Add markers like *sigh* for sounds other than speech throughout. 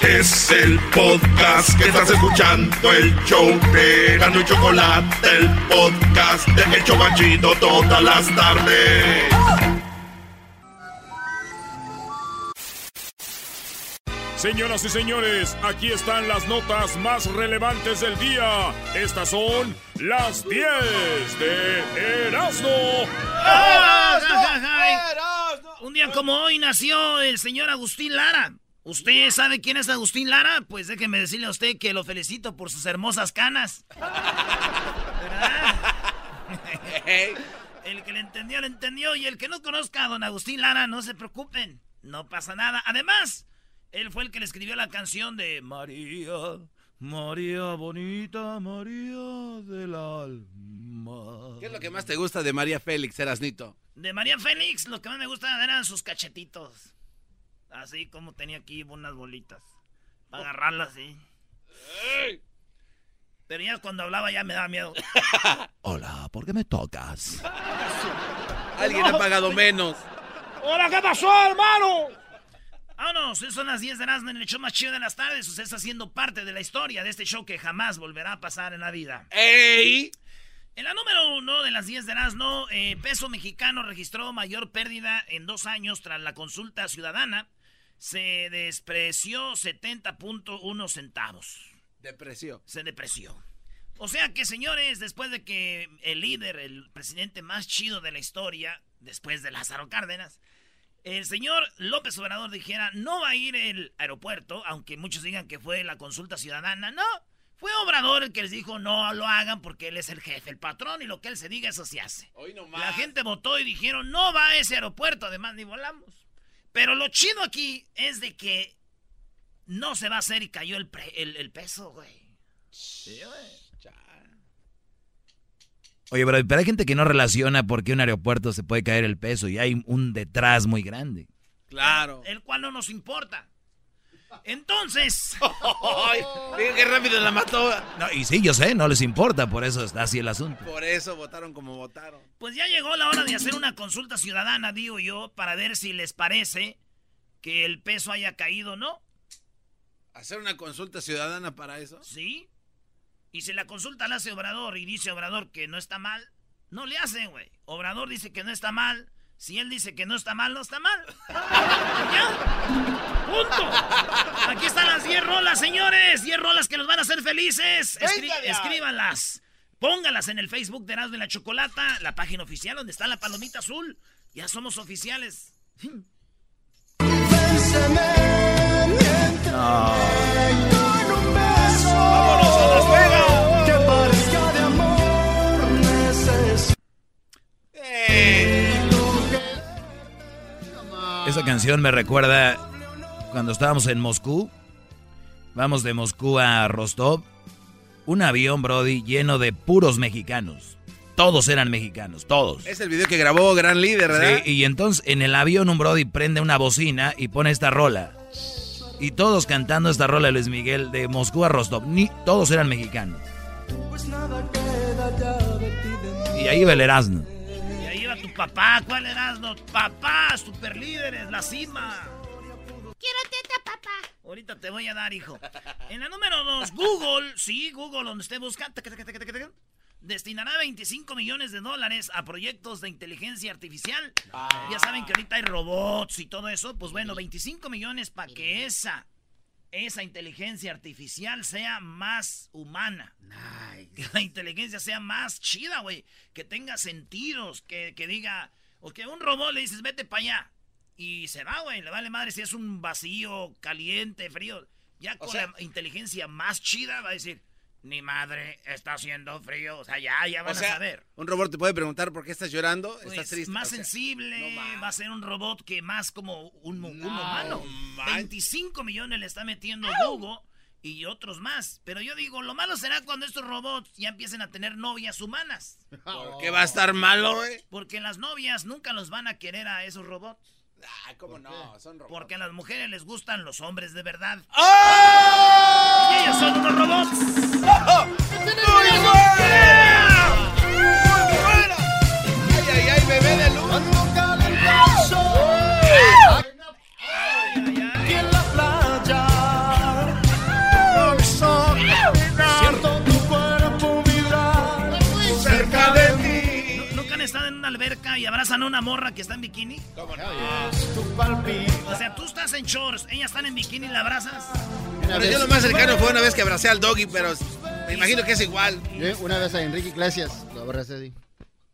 Es el podcast que estás escuchando, el show de Gano y Chocolate, el podcast de El Chobachito todas las tardes. Señoras y señores, aquí están las notas más relevantes del día. Estas son las 10 de Erasmo. Un día como hoy nació el señor Agustín Lara. ¿Usted sabe quién es Agustín Lara? Pues déjeme decirle a usted que lo felicito por sus hermosas canas. ¿Verdad? *laughs* El que le entendió, le entendió. Y el que no conozca a don Agustín Lara, no se preocupen. No pasa nada. Además, él fue el que le escribió la canción de María, María bonita, María del alma. ¿Qué es lo que más te gusta de María Félix, Erasnito? De María Félix, lo que más me gusta eran sus cachetitos. Así como tenía aquí unas bolitas. Para agarrarlas así. Pero ya cuando hablaba ya me daba miedo. *laughs* Hola, ¿por qué me tocas? *laughs* Alguien ha pagado menos. ¡Hola, qué pasó, hermano! Vámonos, son las 10 de Erasmo en el show más chido de las tardes. Usted está siendo parte de la historia de este show que jamás volverá a pasar en la vida. ¡Ey! En la número uno de las 10 de Erasmo, eh, peso mexicano registró mayor pérdida en dos años tras la consulta ciudadana. Se despreció 70.1 centavos. Depresió. Se depreció. O sea que, señores, después de que el líder, el presidente más chido de la historia, después de Lázaro Cárdenas, el señor López Obrador dijera, no va a ir el aeropuerto, aunque muchos digan que fue la consulta ciudadana, no. Fue Obrador el que les dijo no lo hagan porque él es el jefe, el patrón y lo que él se diga eso se hace. Hoy. La gente votó y dijeron no va a ese aeropuerto, además ni volamos. Pero lo chido aquí es de que no se va a hacer y cayó el, pre- el, el peso, güey. Sí, güey. Oye, pero, pero hay gente que no relaciona por qué un aeropuerto se puede caer el peso y hay un detrás muy grande. Claro. El cual no nos importa. Entonces, *laughs* Ay, qué rápido la mató. No, y sí, yo sé, no les importa, por eso está así el asunto. Por eso votaron como votaron. pues ya llegó la hora de hacer una consulta ciudadana, digo yo, para ver si les parece que el peso haya caído o no. ¿Hacer una consulta ciudadana para eso? ¿Sí? Y si la consulta la hace Obrador y dice Obrador que no está mal, no le hacen, güey. Obrador dice que no está mal. Si él dice que no está mal, no está mal. *laughs* ¿Ya? ¡Punto! Aquí están las 10 rolas, señores. 10 rolas que nos van a hacer felices. Escri- escríbanlas. Póngalas en el Facebook de Erasmo y la Chocolata, la página oficial donde está la palomita azul. Ya somos oficiales. ¡Vámonos a Las Vegas! Esa canción me recuerda cuando estábamos en Moscú. Vamos de Moscú a Rostov. Un avión, Brody, lleno de puros mexicanos. Todos eran mexicanos, todos. Es el video que grabó Gran Líder, ¿verdad? Sí, y entonces en el avión un Brody prende una bocina y pone esta rola. Y todos cantando esta rola de Luis Miguel de Moscú a Rostov. Ni, todos eran mexicanos. Y ahí va el Erasmo. Papá. ¿Cuál eras? No, papá, super líderes, la cima. Quiero teta, papá. Ahorita te voy a dar, hijo. En la número dos, Google. Sí, Google, donde usted busca. taca, taca, taca, taca, taca. destinará 25 millones de dólares a proyectos de inteligencia artificial. Ya saben que ahorita hay robots y todo eso. Pues bueno, 25 millones para que esa, esa inteligencia artificial sea más humana. *laughs* Que la inteligencia sea más chida, güey. Que tenga sentidos, que, que diga... O que a un robot le dices, vete para allá. Y se va, güey. Le vale madre si es un vacío, caliente, frío. Ya con la inteligencia más chida va a decir, ni madre, está haciendo frío. O sea, ya, ya van O sea, a saber. un robot te puede preguntar por qué estás llorando, Pues, estás triste. más O sea, sensible, va a ser un robot que más como un, un No, humano. man. 25 millones le está metiendo Google y otros más. Pero yo digo, lo malo será cuando estos robots ya empiecen a tener novias humanas. *laughs* ¿Por qué va a estar malo, güey? Porque las novias nunca los van a querer a esos robots. Ah, ¿cómo no? Son robots. Porque a las mujeres les gustan los hombres de verdad. ¡Oh! Y ellos son unos robots. ¡Ay, ay, ay, bebé de luz! Y abrazan a una morra que está en bikini? ¿Cómo no? O sea, tú estás en shorts, ellas están en bikini y la abrazas. Pero yo lo más cercano fue una vez que abracé al doggy, pero me imagino que es igual. Yo una vez a Enrique Iglesias lo abracé así,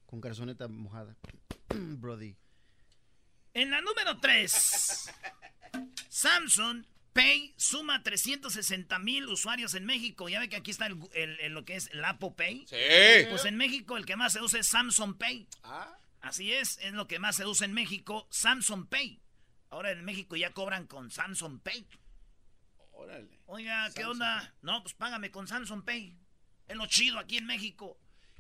con calzoneta mojada. *clears throat* Brody. En la número 3, Samsung Pay suma 360 mil usuarios en México. Ya ve que aquí está el, el- el- lo que es el Apple Pay. Sí. Pues en México el que más se usa es Samsung Pay. Ah, Así es, es lo que más se usa en México, Samsung Pay. Ahora en México ya cobran con Samsung Pay. órale. Oiga, ¿qué onda? No, pues págame con Samsung Pay. Es lo chido aquí en México.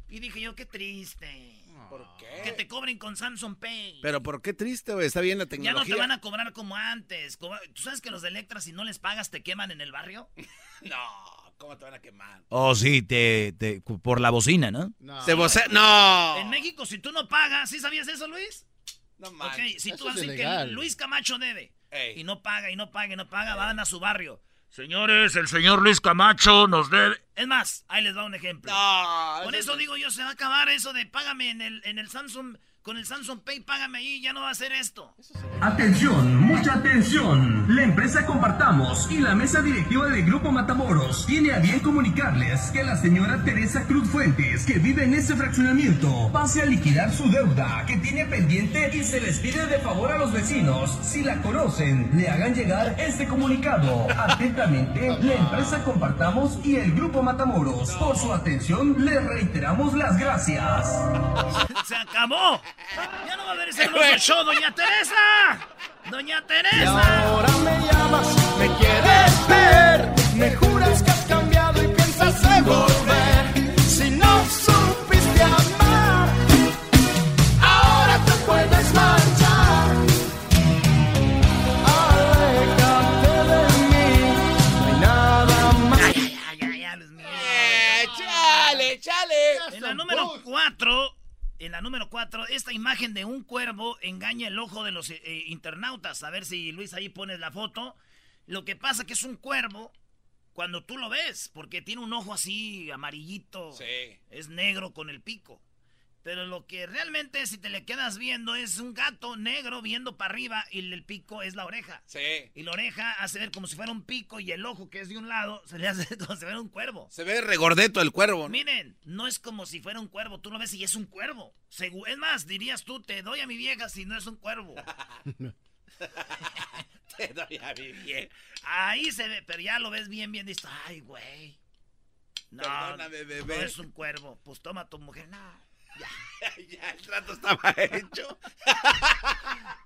Y dije yo, qué triste. ¿Por Que qué? te cobren con Samsung Pay. Pero ¿por qué triste, güey? Está bien la ya tecnología. no te van a cobrar como antes. ¿Tú sabes que los de Electra, si no les pagas, te queman en el barrio? *laughs* No, ¿cómo te van a quemar? Oh, sí, te, te- por la bocina, ¿no? No. Se voce... ¡No! En México, si tú no pagas, ¿sí sabías eso, Luis? No Ok, manches. si tú Eso vas a es decir que. Luis Camacho debe Ey. y no paga y no paga y no paga, van a su barrio. Señores, el señor Luis Camacho nos debe. Es más, ahí les va un ejemplo. No. Por eso digo yo, se va a acabar eso de págame en el, en el Samsung, con el Samsung Pay, págame ahí, ya no va a hacer esto. Atención, mucha atención. La empresa Compartamos y la mesa directiva del Grupo Matamoros tiene a bien comunicarles que la señora Teresa Cruz Fuentes, que vive en ese fraccionamiento, pase a liquidar su deuda que tiene pendiente y se les pide de favor a los vecinos, si la conocen, le hagan llegar este comunicado. Atentamente, la empresa Compartamos y el Grupo Matamoros. Por su atención, les reiteramos las gracias. *laughs* ¡Se acabó! *laughs* ¡Ya no va a haber ese hermoso show, doña Teresa! ¡Doña Teresa! Ahora me llamas, me quieres ver, me juras que has cambiado y piensas en volver. Si no supiste amar, ahora te puedes marchar. Aléjate de mí, no hay nada más. ¡Ay, ay, ay, ay, mío! Eh, ¡Chale, chale! En la número 4, en la número 4, esta imagen de un cuervo engaña el ojo de los eh, eh, internautas. A ver si Luis ahí pones la foto. Lo que pasa que es un cuervo cuando tú lo ves, porque tiene un ojo así amarillito. Sí. Es negro con el pico. Pero lo que realmente si te le quedas viendo es un gato negro viendo para arriba y el pico es la oreja. Sí. Y la oreja hace ver como si fuera un pico y el ojo que es de un lado se le hace *laughs* como si fuera un cuervo. Se ve regordeto el cuervo. ¿no? Miren, no es como si fuera un cuervo. Tú lo ves y es un cuervo. Es más, dirías tú, te doy a mi vieja si no es un cuervo. *laughs* Te doy a mi vieja. Ahí se ve, pero ya lo ves bien, bien. Dices, ay, güey. No, Perdóname, no bebé. es un cuervo. Pues toma tu mujer. No, ya. *laughs* ya, el trato estaba hecho. *laughs*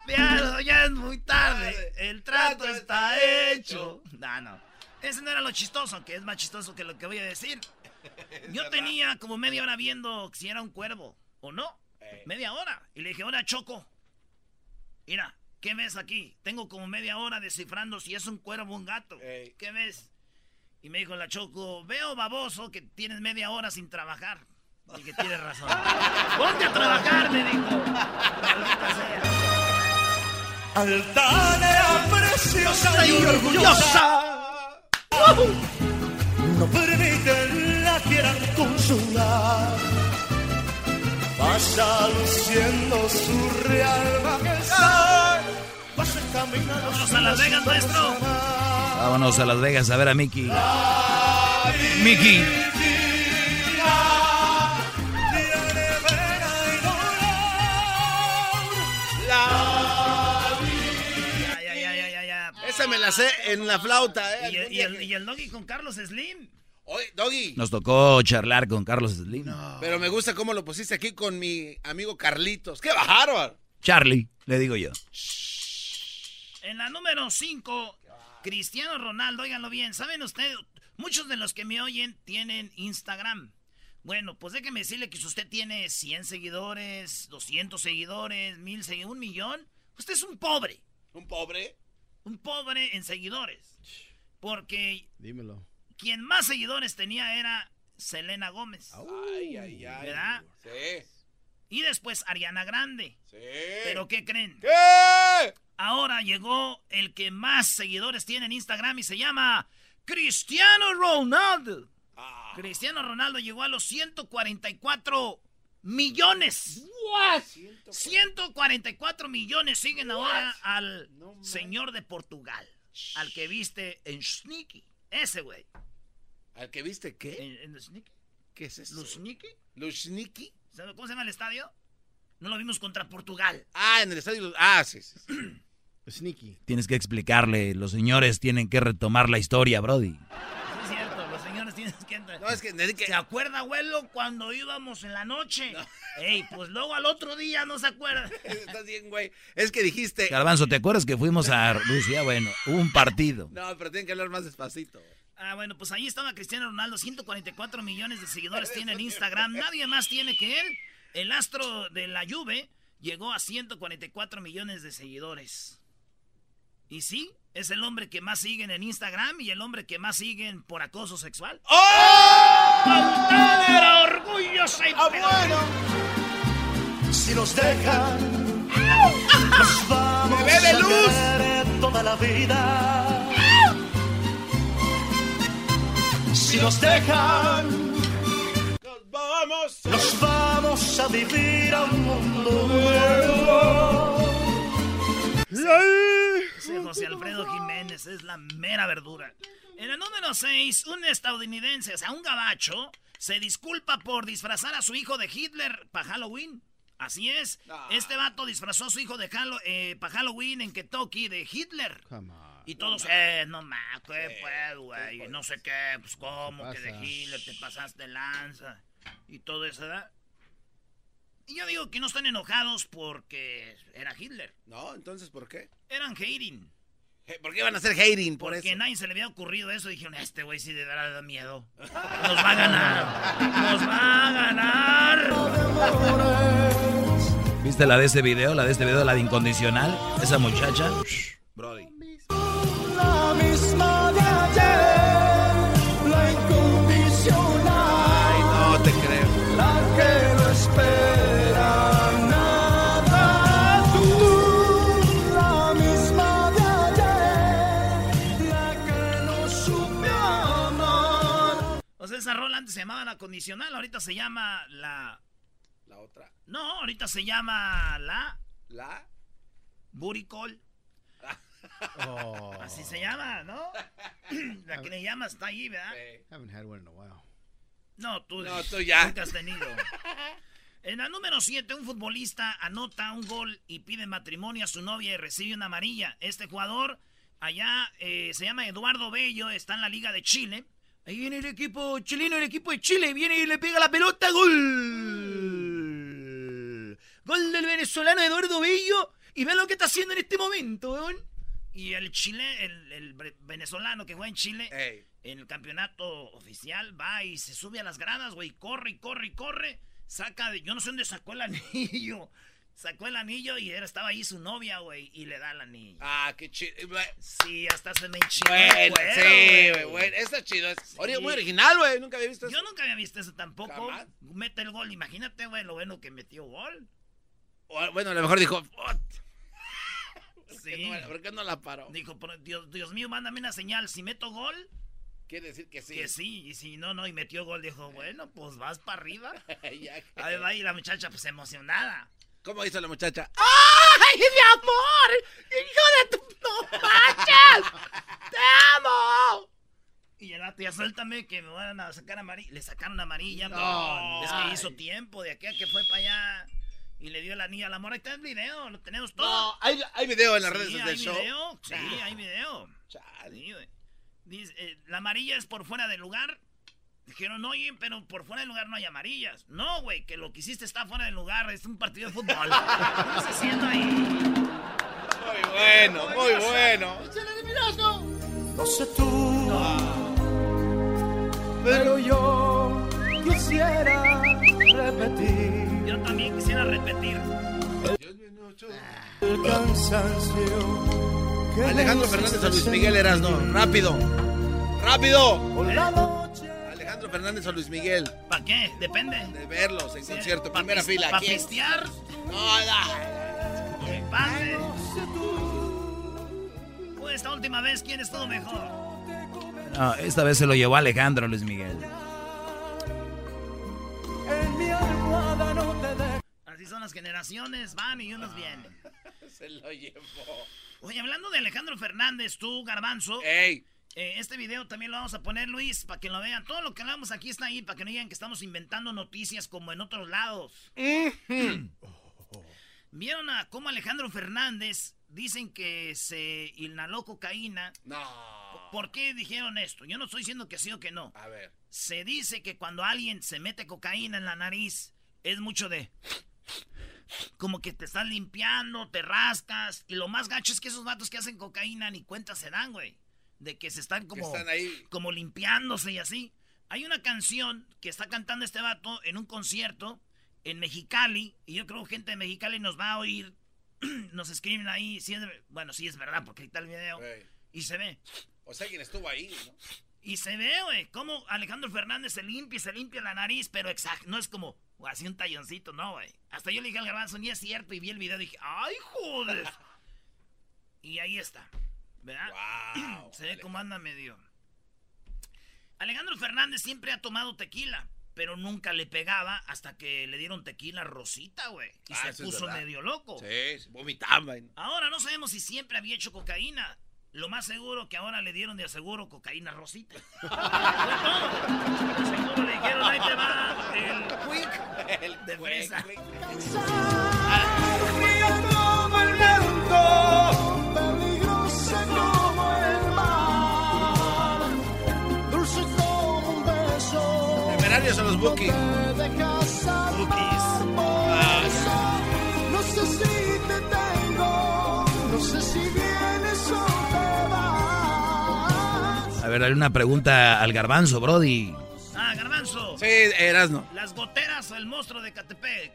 Ya, ya es muy tarde. El trato está hecho. No, no. Ese no era lo chistoso, que es más chistoso que lo que voy a decir. *laughs* Yo tenía como media hora viendo si era un cuervo o no. Ey. Media hora. Y le dije, hola, Choco. Mira, ¿qué ves aquí? Tengo como media hora descifrando si es un cuervo o un gato. ¿Qué ves? Y me dijo la Choco, veo baboso que tienes media hora sin trabajar. Y que tienes razón. Ponte a trabajar, me dijo. Altanera preciosa y orgullosa. No permiten la quieran consolar. Vaya luciendo su real majestad. Vaya caminando. Vámonos a Las Vegas, maestro. Vámonos a Las Vegas a ver a Mickey. Mickey. Esa me la sé en la flauta, ¿eh? Y, el, que- y el doggy con Carlos Slim. Oye, Doggy. Nos tocó charlar con Carlos Slim. Pero me gusta cómo lo pusiste aquí con mi amigo Carlitos. ¡Qué bárbaro! Charlie, le digo yo. En la número 5, Cristiano Ronaldo, óiganlo bien, ¿saben ustedes? Muchos de los que me oyen tienen Instagram. Bueno, pues déjeme decirle que si usted tiene 100 seguidores, 200 seguidores, 1000 seguidores, un millón, usted es un pobre. ¿Un pobre? Un pobre en seguidores. Porque Dímelo. quien más seguidores tenía era Selena Gómez. Ay, ay, ay. ¿Verdad? Sí. Y después Ariana Grande. Sí. ¿Pero qué creen? ¿Qué? Ahora llegó el que más seguidores tiene en Instagram y se llama Cristiano Ronaldo. Ah. Cristiano Ronaldo llegó a los 144 millones. ¿What? 144 millones siguen ahora al señor de Portugal. Al que viste en Sneaky. Ese güey. ¿Al que viste qué? ¿En, en Sneaky? ¿Qué es eso? ¿Lushniki? ¿Lushniki? ¿Sabe ¿Cómo se llama el estadio? No lo vimos contra Portugal. Ah, en el estadio. Ah, sí. sí, sí. *clears throat* Sneaky. Tienes que explicarle, los señores tienen que retomar la historia, Brody. Sí, es cierto, los señores tienen que... No, es que. ¿Se acuerda, abuelo, cuando íbamos en la noche? Ey, pues luego al otro día no se acuerda. *laughs* Estás bien, güey. Es que dijiste... Garbanzo, ¿te acuerdas que fuimos a Rusia? Bueno, hubo un partido. No, pero tienen que hablar más despacito. Ah, bueno, pues ahí estaba Cristiano Ronaldo, 144 millones de seguidores tiene en Instagram, nadie más tiene que él. El astro de la Juve llegó a 144 millones de seguidores. Y sí, es el hombre que más siguen en Instagram y el hombre que más siguen por acoso sexual. ¡Oh! era orgulloso y bueno. Si nos dejan, nos vamos ¡Bebé de a luz! querer toda la vida. Si nos dejan, Nos vamos. nos vamos a vivir a un mundo nuevo. Ese José Alfredo Jiménez es la mera verdura. En el número 6, un estadounidense, o sea, un gabacho, se disculpa por disfrazar a su hijo de Hitler para Halloween. Así es. Este vato disfrazó a su hijo de para Halloween en Kentucky de Hitler. Come on. Y todos, eh, no más, ¿qué pues, güey? No sé qué, pues cómo, que de? Hitler te pasaste lanza. Y todo eso, ¿verdad? Y yo digo que no están enojados porque era Hitler. No, entonces, ¿por qué? Eran hating. Eh, ¿Por qué van a hacer hating por Porque a eso? nadie se le había ocurrido eso. Dijeron, este güey sí de verdad da miedo. Nos va a ganar. Nos va a ganar. ¿Viste la de ese video? La de este video, la de incondicional. Esa muchacha. Brody. Antes se llamaba la condicional. Ahorita se llama la. La otra. No, ahorita se llama la. La. Buricol. *laughs* Oh. Así se llama, ¿no? *clears throat* La que le llamas está ahí, ¿verdad? Haven't had one in a while. No, tú, No, tú ya. nunca has tenido. En la número 7, un futbolista anota un gol y pide matrimonio a su novia y recibe una amarilla. Este jugador, allá eh, se llama Eduardo Bello, está en la Liga de Chile. Ahí viene el equipo chileno, el equipo de Chile, viene y le pega la pelota, gol. Gol del venezolano Eduardo Bello. Y vean lo que está haciendo en este momento, weón. Y el chile, el, venezolano que juega en Chile, Ey. en el campeonato oficial, va y se sube a las gradas, güey, corre y corre y corre. Saca de, yo no sé dónde sacó el anillo. Sacó el anillo y era, estaba ahí su novia, güey, y le da el anillo. Ah, qué chido. Sí, hasta se me enchiló Bueno, cuero, sí, güey. güey, bueno, está chido. Es ori- muy original, güey. Nunca había visto eso. Yo nunca había visto eso tampoco. Jamás. Mete el gol, imagínate, güey, lo bueno que metió gol. O, Bueno, a lo mejor dijo, *laughs* "Oh, Sí. no, ¿por qué no la paró? Dijo, "Pero, Dios, Dios mío, mándame una señal. Si meto gol, Quiere decir que sí. Que sí, y si no, no, y metió gol, dijo, bueno, pues vas para arriba. *laughs* Ya que- Ahí va, y la muchacha, pues emocionada. ¿Cómo hizo la muchacha? ¡Ay, mi amor! ¡Hijo de tu... ¡No manches! ¡Te amo! Y el ya suéltame que me van a sacar amarilla. Le sacaron amarilla. No, No, es que hizo tiempo de aquí a que fue para allá. Y le dio el anillo a la mora. Ahí está el video, lo tenemos todo. No, hay, hay video en las Sí, redes del show. video. Sí, hay video. Sí, güey. Dice, eh, la amarilla es por fuera del lugar. Dijeron, oye, pero por fuera del lugar no hay amarillas. No, güey, que lo que hiciste está fuera del lugar. Es un partido de fútbol. ¿Qué estás haciendo ahí? Muy bueno, muy bueno. No sé tú, pero yo quisiera repetir Yo también quisiera repetir. el cansancio. que Alejandro Fernández a Luis Miguel Erasno. Rápido. Rápido. Fernández a Luis Miguel. ¿Para qué? Depende. De verlos en concierto. Pa' Primera fila. pa' ¿Quién? pistear. No, no. Pues esta última vez, ¿quién estuvo mejor? No, esta vez se lo llevó Alejandro Luis Miguel. En mi almohada no te dejo. Así son las generaciones, van y unos vienen. *laughs* Se lo llevó. Oye, hablando de Alejandro Fernández, tú, Garbanzo, Ey. Eh, este video también lo vamos a poner, Luis, para que lo vean. Todo lo que hablamos aquí está ahí, para que no digan que estamos inventando noticias como en otros lados. *clears throat* ¿Vieron a cómo Alejandro Fernández dicen que se inhaló cocaína? No. ¿Por qué dijeron esto? Yo no estoy diciendo que sí o que no. A ver. Se dice que cuando alguien se mete cocaína en la nariz, es mucho de... Como que te estás limpiando, te rascas. Y lo más gacho es que esos vatos que hacen cocaína ni cuenta se dan, güey. De que se están como, están ahí. como limpiándose y así. Hay una canción que está cantando este vato en un concierto en Mexicali. Y yo creo que gente de Mexicali nos va a oír. *clears throat* nos escriben ahí. Si es, bueno, sí es verdad, porque ahí está el video. Y se ve. O sea, quien estuvo ahí, ¿no? Y se ve, güey, cómo Alejandro Fernández se limpia y se limpia la nariz, pero exacto, no es como así un talloncito, no, güey. Hasta yo le dije al garbanzo, ni es cierto, y vi el video y dije, ¡ay, joder! *laughs* y ahí está, ¿verdad? Wow. *clears throat* se ve cómo anda medio. Alejandro Fernández siempre ha tomado tequila, pero nunca le pegaba hasta que le dieron tequila rosita, güey. Y Ah, se puso medio loco. Sí, se vomitaba. Ahora no sabemos si siempre había hecho cocaína. Lo más seguro que ahora le dieron de aseguro cocaína rosita. *laughs* Fue todo. Seguro le dijeron, ahí te va el quick El de fresa. el viento, los Buki. Te dejas hermosa. No sé si te tengo, no sé si vienes o te vas. A ver, hay una pregunta al garbanzo, Brody. Ah, garbanzo. Sí, Erasno. Las goteras o el monstruo de Catepec.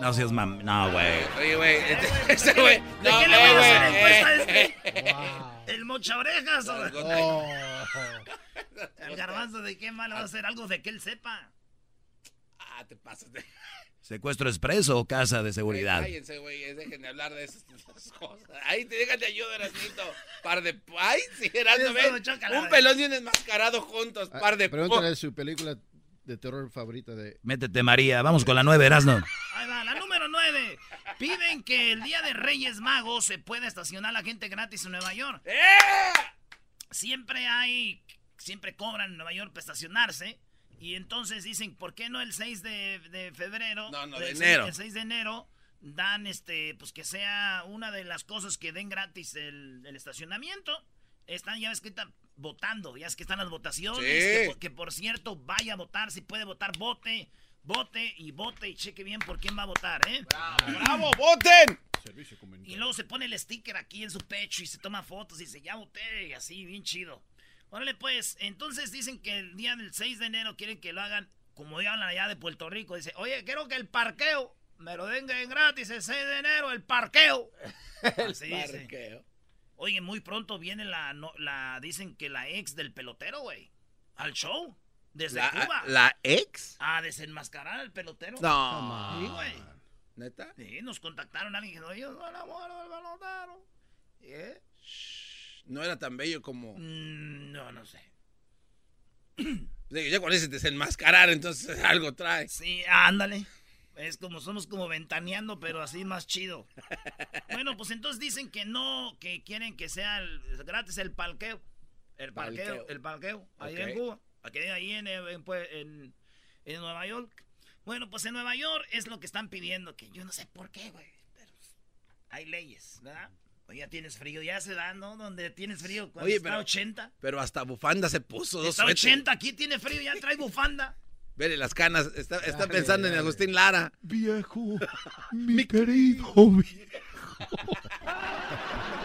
No seas mam... No, güey. Oye, güey. este- Ese güey. ¿De No, qué le van a güey, *laughs* ¿El mocha orejas o Las *laughs* el garbanzo de qué mal va a hacer algo de que él sepa? Ah, te pasas de... *laughs* ¿Secuestro expreso o casa de seguridad? Cállense, güey. Dejen de hablar de esas, esas cosas. Ahí te déjate ayuda, Erasnito. Par de... Ay, sí, Eso, ven. chócala, Un pelón y un enmascarado juntos. Par de... Ah, Pregúntale su película de terror favorita de... Métete, María. Vamos con la nueve, Erasno. Ahí va, la número 9. Piden que el día de Reyes Magos se pueda estacionar la gente gratis en Nueva York. ¡Eh! Siempre hay, siempre cobran en Nueva York para estacionarse. Y entonces dicen, ¿por qué no el 6 de, de febrero? No, no, El de enero. El 6 de enero dan, este, pues que sea una de las cosas que den gratis el, el estacionamiento. Están, ya ves que están votando, ya es que están las votaciones. Sí. Que, por- que por cierto, vaya a votar, si puede votar, vote, vote y vote y cheque bien por quién va a votar, ¿eh? ¡Bravo, voten! Y luego se pone el sticker aquí en su pecho y se toma fotos y dice, ya voté, y así, bien chido. Órale, pues, entonces dicen que el día del 6 de enero quieren que lo hagan como ya hablan allá de Puerto Rico. Dice, oye, quiero que el parqueo me lo den en gratis el 6 de enero, el parqueo. *laughs* Así dice. Parqueo. Oye, muy pronto viene la, no- la, dicen que la ex del pelotero, güey, al show, desde La, Cuba. ¿La ex? A desenmascarar al pelotero. No. Sí, güey. ¿Neta? Sí, nos contactaron alguien que dijo, yo soy la mujer del pelotero. ¿Eh? No era tan bello como... Mm, no, no sé. *clears throat* Ya cuando dices desenmascarar, entonces *laughs* algo trae. Sí, ándale. Es como somos como ventaneando, pero así más chido. *laughs* Bueno, pues entonces dicen que no, que quieren que sea el- gratis el palqueo. El palqueo, el palqueo, ahí Ok. en Cuba. Aquí, ahí en, en, pues, en- en Nueva York. Bueno, pues en Nueva York es lo que están pidiendo, que yo no sé por qué, güey. Pero hay leyes, ¿verdad? O ya tienes frío, ya se da, ¿no? Donde tienes frío, cuando Oye, está pero- 80. Pero hasta bufanda se puso. Está suéteres. 80, aquí tiene frío, ya trae bufanda. *laughs* Vele las canas. Está, está Dale, pensando en. Agustín Lara. Viejo, *laughs* mi querido viejo.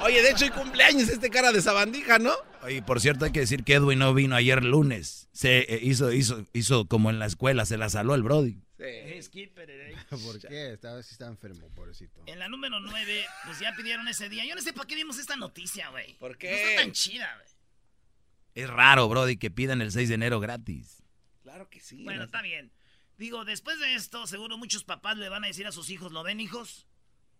Oye, de hecho, hay cumpleaños este cara de sabandija, ¿no? Oye, por cierto, hay que decir que Edwin no vino ayer lunes. Se eh, hizo, hizo, hizo como en la escuela, se la saló el Brody. Skipper, eh. *laughs* ¿Por qué? Esta vez sí está enfermo, pobrecito. En la número 9, pues ya pidieron ese día. Yo no sé para qué dimos esta noticia, güey. ¿Por No qué? está tan chida, güey. Es raro, Brody, que pidan el 6 de enero gratis. Claro que sí. Bueno, está bien. Digo, después de esto, seguro muchos papás le van a decir a sus hijos, ¿lo ven, hijos?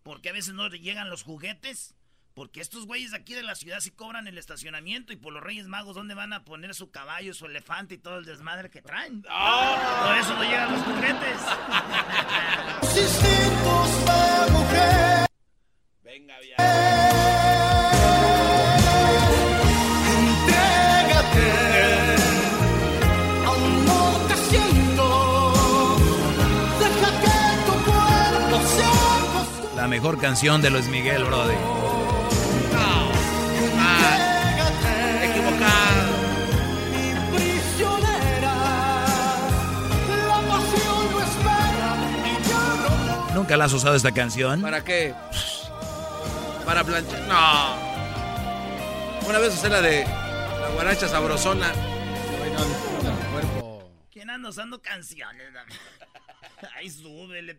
Porque a veces no le llegan los juguetes. Porque estos güeyes de aquí de la ciudad sí cobran el estacionamiento y por los Reyes Magos, ¿dónde van a poner su caballo, su elefante y todo el desmadre que traen? Por eso no llegan los juguetes. De mujer. Venga, ya. La mejor canción de Luis Miguel, Brody. Entrégate, Equivocado. mi prisionera. La pasión no espera y yo no ¿Nunca la has usado esta canción? ¿Para qué? Para planchar. No. Una vez usé la de la guaracha sabrosona. ¿Quién anda usando canciones? *laughs* Ay, súbele.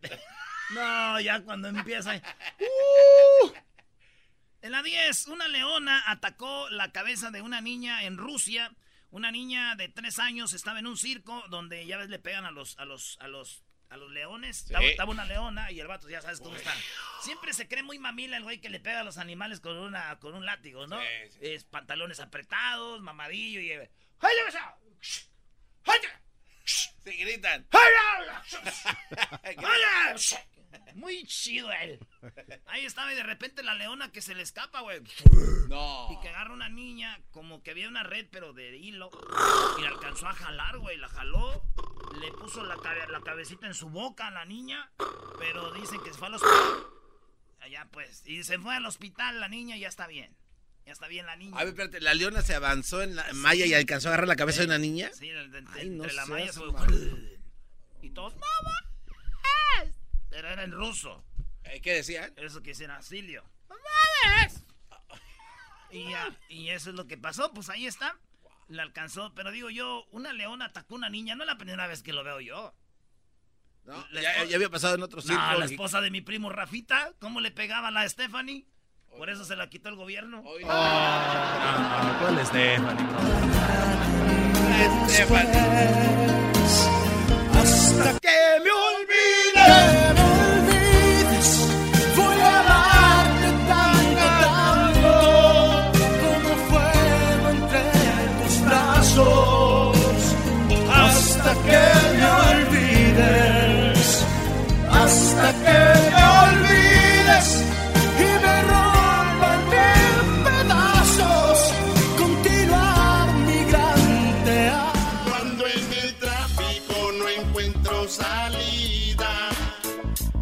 No, ya cuando empieza. *laughs* ¡Uh! En la 10, una leona atacó la cabeza de una niña en Rusia. Una niña de 3 años estaba en un circo donde ya ves le pegan a los a los a los a los leones. Estaba, estaba una leona y el vato ya sabes cómo está. Siempre se cree muy mamila el güey que le pega a los animales con una con un látigo, ¿no? Sí, sí. Es pantalones apretados, mamadillo y. Se gritan. *laughs* Muy chido él. Ahí estaba y de repente la leona que se le escapa, güey. No. Y que agarra una niña, como que había una red, pero de hilo. Y la alcanzó a jalar, güey. La jaló. Le puso la, cabe- la cabecita en su boca a la niña. Pero dicen que se fue al hospital. Allá pues. Y se fue al hospital la niña y ya está bien. Ya está bien la niña. A ver, espérate, la leona se avanzó en la malla y alcanzó a agarrar la cabeza de una niña. Sí, de- de- Ay, no entre la malla se fue. Y todos, ¡Mamá! Pero era en ruso. Eh, ¿Qué decían? Eso que dicen Asilio. Y, ya, y eso es lo que pasó, pues ahí está. La alcanzó, pero digo yo, una leona atacó a una niña, no es la primera vez que lo veo yo. No, ya, había pasado en otro circo. No, la esposa de mi primo Rafita, ¿cómo le pegaba a la Stephanie? Por eso se la quitó el gobierno. Hoy no. Ah, ¿Cuál es Stephanie? Hasta que me olvides, hasta que me olvides y me rompan mil pedazos. Continuar mi gran teatro. Cuando en el tráfico no encuentro salida,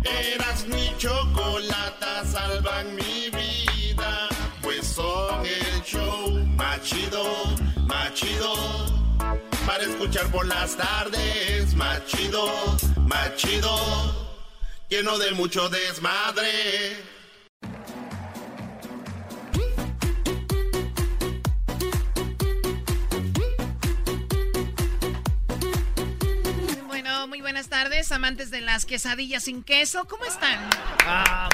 eras mi chocolata, salvan mi vida. Pues son el show más chido, más chido. Para escuchar por las tardes, más chido, más chido. Lleno de mucho desmadre. Bueno, muy buenas tardes, amantes de las quesadillas sin queso. ¿Cómo están? Ah,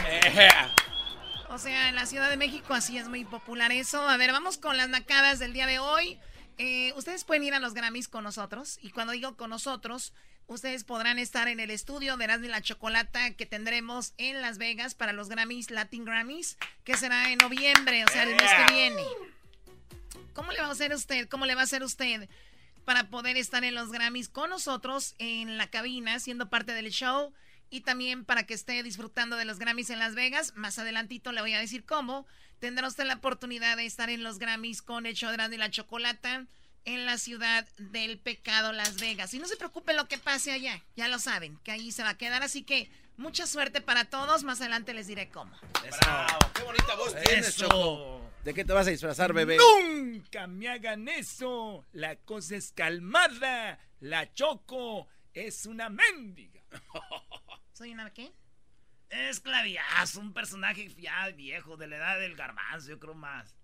O sea, en la Ciudad de México así es muy popular eso. A ver, vamos con las nacadas del día de hoy. Eh, ustedes pueden ir a los Grammys con nosotros. Y cuando digo con nosotros, ustedes podrán estar en el estudio de Erasmo y la Chocolata que tendremos en Las Vegas para los Grammys, Latin Grammys, que será en noviembre, o sea, el mes que viene. ¿Cómo le va a hacer usted? ¿Cómo le va a hacer usted para poder estar en los Grammys con nosotros en la cabina, siendo parte del show. Y también para que esté disfrutando de los Grammys en Las Vegas. Más adelantito le voy a decir cómo. Tendrá usted la oportunidad de estar en los Grammys con el show de y la chocolata en la ciudad del pecado, Las Vegas. Y no se preocupen lo que pase allá, ya lo saben, que ahí se va a quedar. Así que mucha suerte para todos. Más adelante les diré cómo. Bravo, qué bonita voz tienes, Choco. ¿De qué te vas a disfrazar, bebé? Nunca me hagan eso. La cosa es calmada. La Choco es una mendiga. *laughs* ¿Soy una qué? Es claviazo, un personaje ya viejo, de la edad del garbanzo, yo creo más.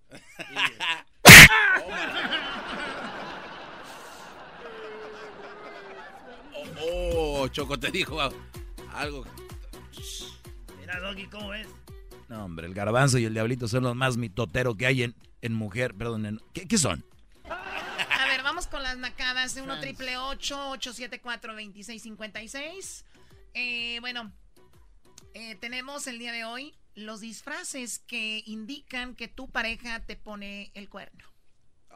Oh, oh, Choco te dijo algo. Mira, Doggy, ¿cómo es? No, hombre, el garbanzo y el diablito son los más mitotero que hay en, en mujer. Perdón, en- ¿qué, qué son? A ver, vamos con las nacadas. 1 triple 874 2656 Eh, bueno, eh, tenemos el día de hoy los disfraces que indican que tu pareja te pone el cuerno.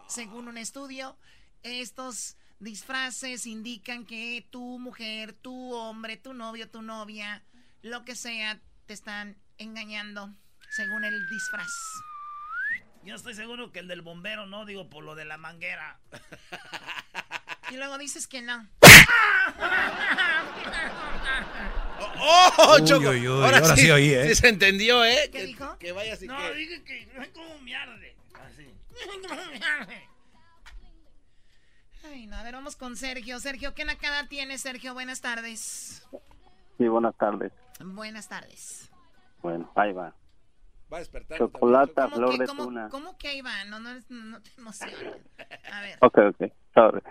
Según un estudio, estos disfraces indican que tu mujer, tu hombre, tu novio, tu novia, lo que sea, te están engañando según el disfraz. Yo estoy seguro que el del bombero no, digo, por lo de la manguera. *laughs* Y luego dices que no. ¡Oh, Uy, Choco! uy, uy, ahora sí oí, ¿eh? Sí se entendió, ¿eh? ¿Qué que, dijo? Que vaya así No, que... dije que no es como me arde. Así. Ay, no, a ver, vamos con Sergio. Sergio, ¿qué nacada tienes, Sergio? Buenas tardes. Sí, buenas tardes. Buenas tardes. Bueno, ahí va. Va a despertar. Chocolata, ¿Cómo flor que, de cómo, tuna. cómo que ahí va? No, no, no te emociones. A ver. Ok, ok. Sorry.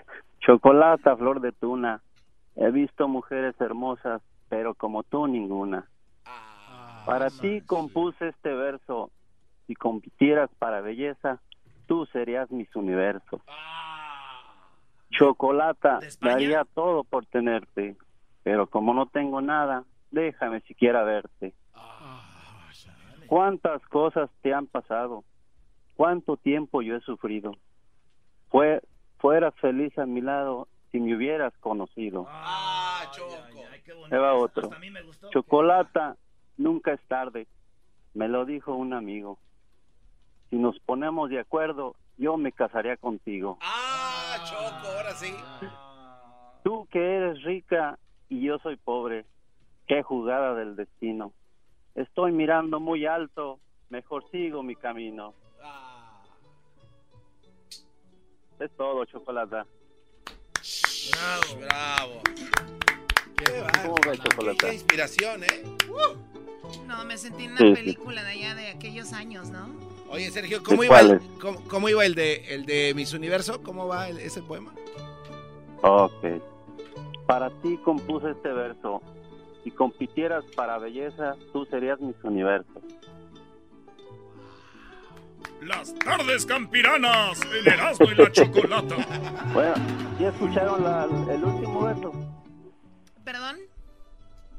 Chocolata, flor de tuna. He visto mujeres hermosas, pero como tú ninguna. Para ti compuse este verso. Si compitieras para belleza, tú serías mis universo. Chocolata, daría todo por tenerte, pero como no tengo nada, déjame siquiera verte. ¿Cuántas cosas te han pasado? ¿Cuánto tiempo yo he sufrido? Fue, fueras feliz a mi lado si me hubieras conocido. ¡Ah, Choco! Ahí va otro. Hasta a mí me gustó. Chocolata, nunca es tarde. Me lo dijo un amigo. Si nos ponemos de acuerdo, yo me casaría contigo. ¡Ah, Choco! Ahora sí. Tú que eres rica y yo soy pobre. Qué jugada del destino. Estoy mirando muy alto, mejor sigo mi camino. Es todo, Chocolata. Bravo. Bravo. Qué ¿Cómo? Qué inspiración, ¿eh? No, me sentí en una Sí, sí. película de allá de aquellos años, ¿no? Oye, Sergio, ¿cómo ¿De iba, el, cuáles? cómo, cómo iba el de el de Miss Universo? ¿Cómo va el- ese poema? Ok. Para ti compuse este verso. Si compitieras para belleza, tú serías mis universos. Las tardes campiranas en Erasmo y la Chocolata. *laughs* Bueno, ¿ya escucharon la- el último verso? ¿Perdón?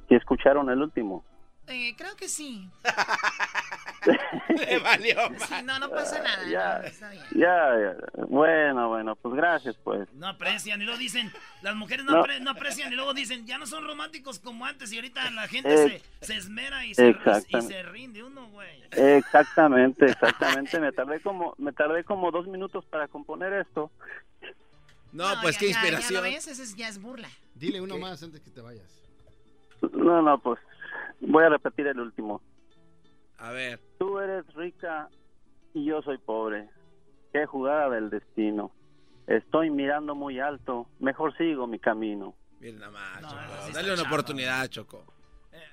¿Sí escucharon el último? Eh, creo que sí. *laughs* Le valió Sí, no, no pasa nada. Ya, no, está bien. ya, ya. Bueno, bueno, pues gracias, pues. No aprecian y luego dicen, las mujeres no, No. apre- no aprecian y luego dicen, ya no son románticos como antes y ahorita la gente se, se esmera y se, y Exactamente. se rinde uno, güey. Exactamente, exactamente. Me tardé como, me tardé como dos minutos para componer esto. No, pues ya- qué ya- Ya, inspiración. lo ves, ese es- ya es burla. Dile uno más antes que te vayas. No, no, pues voy a repetir el último. A ver. Tú eres rica y yo soy pobre. Qué jugada del destino. Estoy mirando muy alto, mejor sigo mi camino. Miren nada más, No, Choco. esa sí Dale una oportunidad, Choco.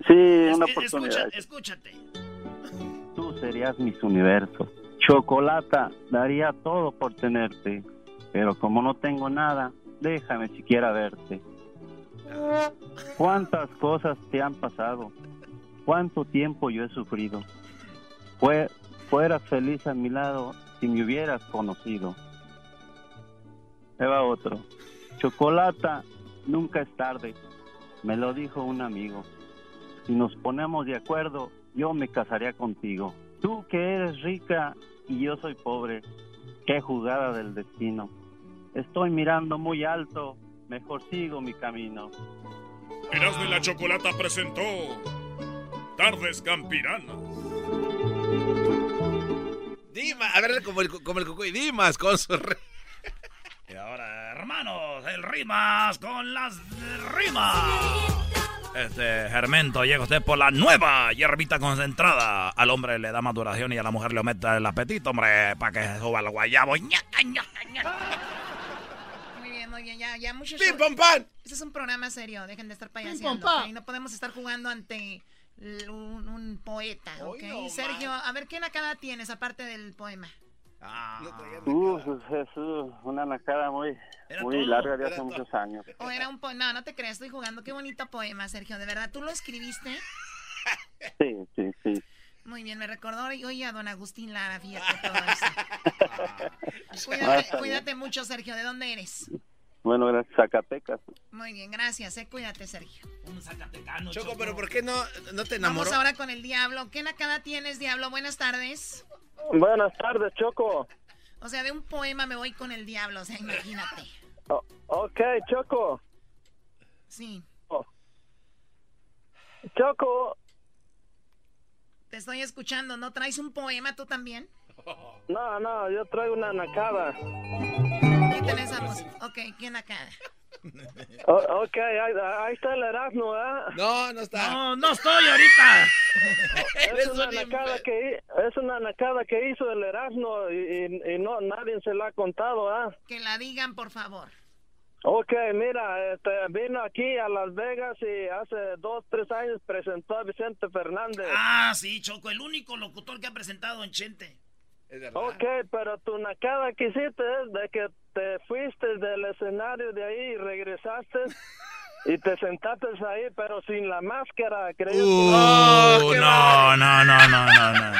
Sí, Es- una oportunidad. escucha- escúchate. Tú serías mis universos. Chocolata, daría todo por tenerte. Pero como no tengo nada, déjame siquiera verte. ¿Cuántas cosas te han pasado? ¿Cuánto tiempo yo he sufrido? Fue, fueras feliz a mi lado si me hubieras conocido. Ahí va otro. Chocolata, nunca es tarde. Me lo dijo un amigo. Si nos ponemos de acuerdo, yo me casaría contigo. Tú que eres rica y yo soy pobre. Qué jugada del destino. Estoy mirando muy alto, mejor sigo mi camino. Erasmo y la Chocolata presentó Tardes Campiranas. Dimas, a ver, como el, como el cucuy, Dimas con su... re- Y ahora, hermanos, el rimas con las rimas. Este, Germento, llega usted por la nueva hierbita concentrada. Al hombre le da maduración y a la mujer le aumenta el apetito, hombre, para que se suba el guayabo. Muy bien, muy bien, ya, ya, muchachos. ¡Pim, pom, pan! Este es un programa serio, dejen de estar pom, payaseando, pa. ¿ok? No podemos estar jugando ante un, un poeta, ¿ok? no Sergio, a ver, ¿qué nacada tienes aparte del poema? Uh, Jesús, una nacada muy, muy todo, larga de hace todo. muchos años. ¿O era un poema? No, no te creas, estoy jugando. Qué bonito poema, Sergio, de verdad. ¿Tú lo escribiste? *laughs* Sí, sí, sí. Muy bien, me recordó hoy a don Agustín Lara, fíjate todo eso. *laughs* Ah, Cuídate, está cuídate mucho, Sergio. ¿De dónde eres? Bueno, era Zacatecas. Muy bien, gracias, eh. Cuídate, Sergio. Un zacatecano, Choco, Choco. pero ¿por qué no, no te enamoró? Vamos ahora con el diablo. ¿Qué nacada tienes, diablo? Buenas tardes. Buenas tardes, Choco. O sea, de un poema me voy con el diablo, o sea, imagínate. O- ok, Choco. Sí, Choco, te estoy escuchando. ¿No traes un poema tú también? no, no, yo traigo una nacada. Música. Ok, ¿quién nacada? *laughs* O- ok, ahí, ahí está el Erasmo, ¿ah? No, no está. No, no estoy ahorita. *laughs* Es una, un nacada que, es una nacada que hizo el Erasmo y, y- y no nadie se la ha contado, ¿ah? Que la digan, por favor. Ok, mira, este, vino aquí a Las Vegas y hace dos, tres años presentó a Vicente Fernández. Ah, sí, Choco, el único locutor que ha presentado en Chente. Es verdad. Ok, pero tu nacada que hiciste es de que te fuiste del escenario de ahí y regresaste *laughs* y te sentaste ahí, pero sin la máscara, creo. Uh, Oh, qué no, no, no, no, no, no.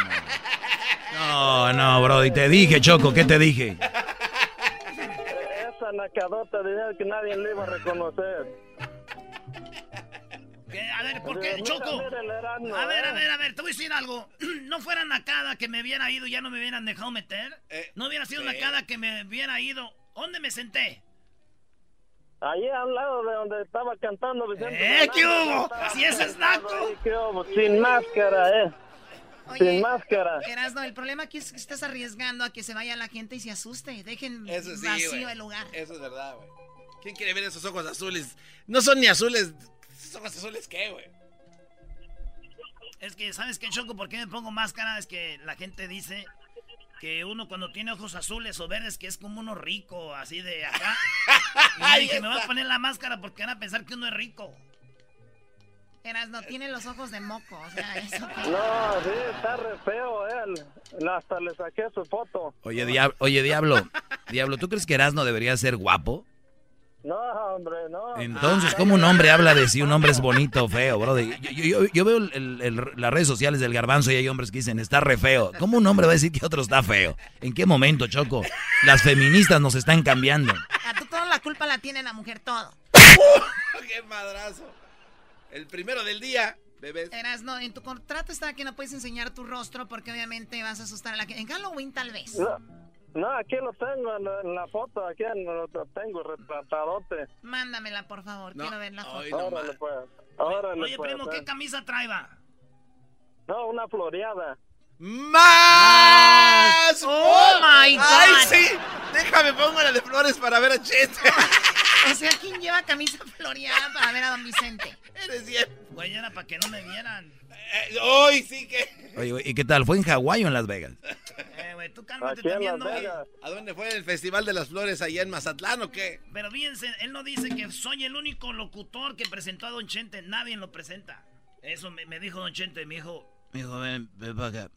No, no, Brody, te dije, Choco, ¿qué te dije? Esa nacadota dijeron que nadie le iba a reconocer. ¿Qué? A ver, ¿por qué, Choco? A ver, ¿eh? a ver, a ver, te voy a decir algo. *clears throat* No fuera nacada que me hubiera ido y ya no me hubieran dejado meter. Eh, No hubiera sido nacada que me hubiera ido. ¿Dónde me senté? Allí al lado de donde estaba cantando Vicente ¡Eh, qué hubo! Si ese es naco. ahí, ¿qué hubo? Sin máscara, ¿eh? Sin máscara. Erasno, el problema aquí es que estás arriesgando a que se vaya la gente y se asuste. Dejen Eso sí, vacío el lugar. Eso es verdad, güey. ¿Quién quiere ver esos ojos azules? No son ni azules. ¿Esos ojos azules qué, güey? Es que, ¿sabes qué, Choco? ¿Por qué me pongo máscara? Es que la gente dice que uno cuando tiene ojos azules o verdes que es como uno rico, así de acá. *laughs* Y dije, me voy a poner la máscara porque van a pensar que uno es rico. Erasno, tiene los ojos de moco. O sea, eso *laughs* que- No, sí, está re feo él. Hasta le saqué su foto. Oye, diablo, oye, diablo, diablo, ¿tú crees que Erasmo debería ser guapo? No, hombre, no. Entonces, ¿cómo un hombre habla de si un hombre es bonito o feo, brother? Yo, yo- yo- yo veo el- el- las redes sociales del garbanzo y hay hombres que dicen, está re feo. ¿Cómo un hombre va a decir que otro está feo? ¿En qué momento, Choco? Las feministas nos están cambiando. A tú toda la culpa la tiene la mujer, todo. *laughs* ¡Qué madrazo! El primero del día, bebés. Erasno, en tu contrato está que no puedes enseñar tu rostro porque obviamente vas a asustar a la gente. En Halloween tal vez. No, no, aquí lo tengo en la, en la foto, aquí en- lo tengo retratadote. Mándamela, por favor. No, Quiero ver la foto. Hoy no Órale, pues. Órale, Oye, pues, primo, eh. ¿qué camisa trae, va? No, una floreada. ¡Más! Oh, my God. ¡Ay, sí! Déjame pongo la de flores para ver a Chente. *laughs* O sea, ¿quién lleva camisa floreada para ver a don Vicente? Eres bien. Güey, era para que no me vieran. Eh, ¡Hoy sí que! Oye, güey, ¿y qué tal? ¿Fue en Hawái o en Las Vegas? Eh, güey, tú cálmate también, ¿no? ¿A dónde fue el Festival de las Flores allá en Mazatlán o qué? Pero fíjense, él no dice que soy el único locutor que presentó a Don Chente. Nadie lo presenta. Eso me, me dijo Don Chente, me dijo, Me dijo, ven, ven para acá.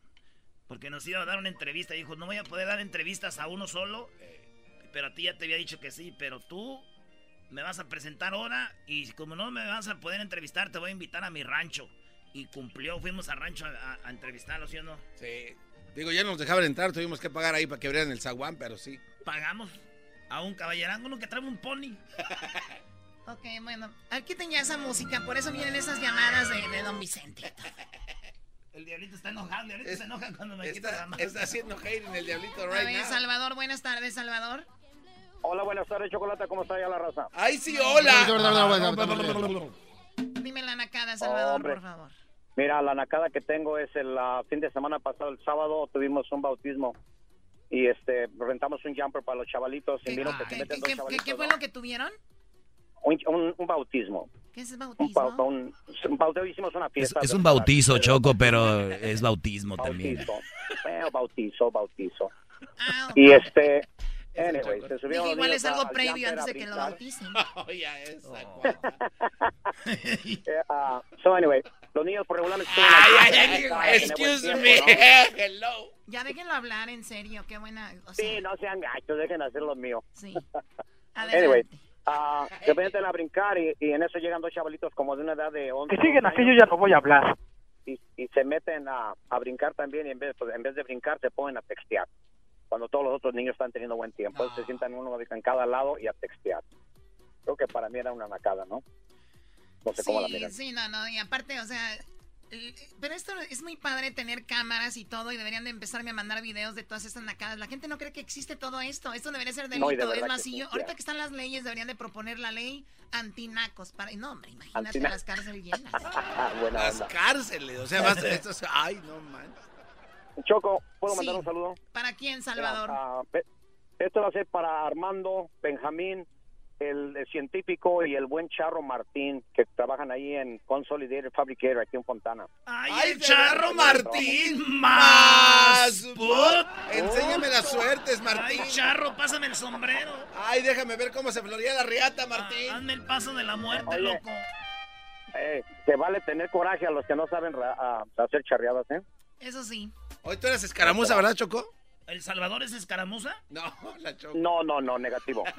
porque nos iba a dar una entrevista. Dijo, no voy a poder dar entrevistas a uno solo, pero a ti ya te había dicho que sí, pero tú me vas a presentar ahora y como no me vas a poder entrevistar, te voy a invitar a mi rancho. Y cumplió, fuimos al rancho a, a- a entrevistarlo, ¿sí o no? Sí. Digo, ya nos dejaban entrar, tuvimos que pagar ahí para que abrieran el zaguán, pero sí. Pagamos a un caballerango, uno que trae un pony. *laughs* Ok, bueno. Aquí tenía esa música, por eso vienen esas llamadas de, de don Vicente. *laughs* El diablito está enojado, el diablito Es- se enoja cuando me quita la Está, mano. está haciendo hate en el diablito A right ver, now. Salvador, buenas tardes, Salvador. Hola, buenas tardes, Chocolata. ¿Cómo está ya la raza? ¡Ay, sí, hola! Dime la nacada, Salvador, Hombre. por favor. Mira, la nacada que tengo es el ah, fin de semana pasado, el sábado, tuvimos un bautismo y este rentamos un jumper para los chavalitos y vino que se ¿Qué, chavalitos. fue ¿no? lo que tuvieron? un, un- un bautismo. ¿Qué es Un, bautismo? bau- un, un hicimos una Es, fiesta. es de- un bautizo, Choco, pero es bautismo también. Bautizo. Bautizo, bautizo. Y este, anyway, se subieron Dije, igual es algo a- previo antes a de que lo bauticen. *laughs* Oh, ya esa. *laughs* Eh, ah, so anyway, los niños por regularmente Ay, ay, ay, excuse me. *laughs* Hello. Ya déjenlo hablar, en serio, qué buena. O sea, Sí, no sean gachos, dejen hacer lo mío. Sí. Anyway, ah, se meten a brincar y, y en eso llegan dos chavalitos como de una edad de 11 Que siguen 12 aquí, yo ya no voy a hablar. y, y se meten a, a brincar también y en vez, pues, en vez de brincar se ponen a textear. Cuando todos los otros niños están teniendo buen tiempo, Entonces se sientan uno en cada lado y a textear. Creo que para mí era una nacada, ¿no? No sé cómo la sí, miran. sí, no, no, y aparte, o sea, pero esto es muy padre tener cámaras y todo, y deberían de empezarme a mandar videos de todas estas nacadas. La gente no cree que existe todo esto, esto debería ser delito. No, de es más, si sí, yo- ahorita que están las leyes, deberían de proponer la ley antinacos. Para, no, hombre, imagínate Antina- las cárceles llenas. *laughs* Buena Las onda. cárceles, o sea, más esto es- Ay, no manches. Choco, ¿puedo mandar Sí. un saludo? ¿Para quién, Salvador? Ah, esto va a ser para Armando, Benjamín, el, el científico y el buen Charro Martín, que trabajan ahí en Consolidated Fabricator, aquí en Fontana. ¡Ay, Charro. Martín! ¡Más! ¡Put! Enséñame las suertes, Martín. Ay, charro, pásame el sombrero. Ay, déjame ver cómo se floría la riata, Martín. Hazme el paso de la muerte, Oye. loco. Eh, se vale tener coraje a los que no saben ra- ah, hacer charreadas, ¿eh? Eso sí. Hoy tú eres escaramuza, ¿verdad, Choco? ¿El Salvador es escaramuza? No, *laughs* la Choco. No, no, no, negativo. *laughs*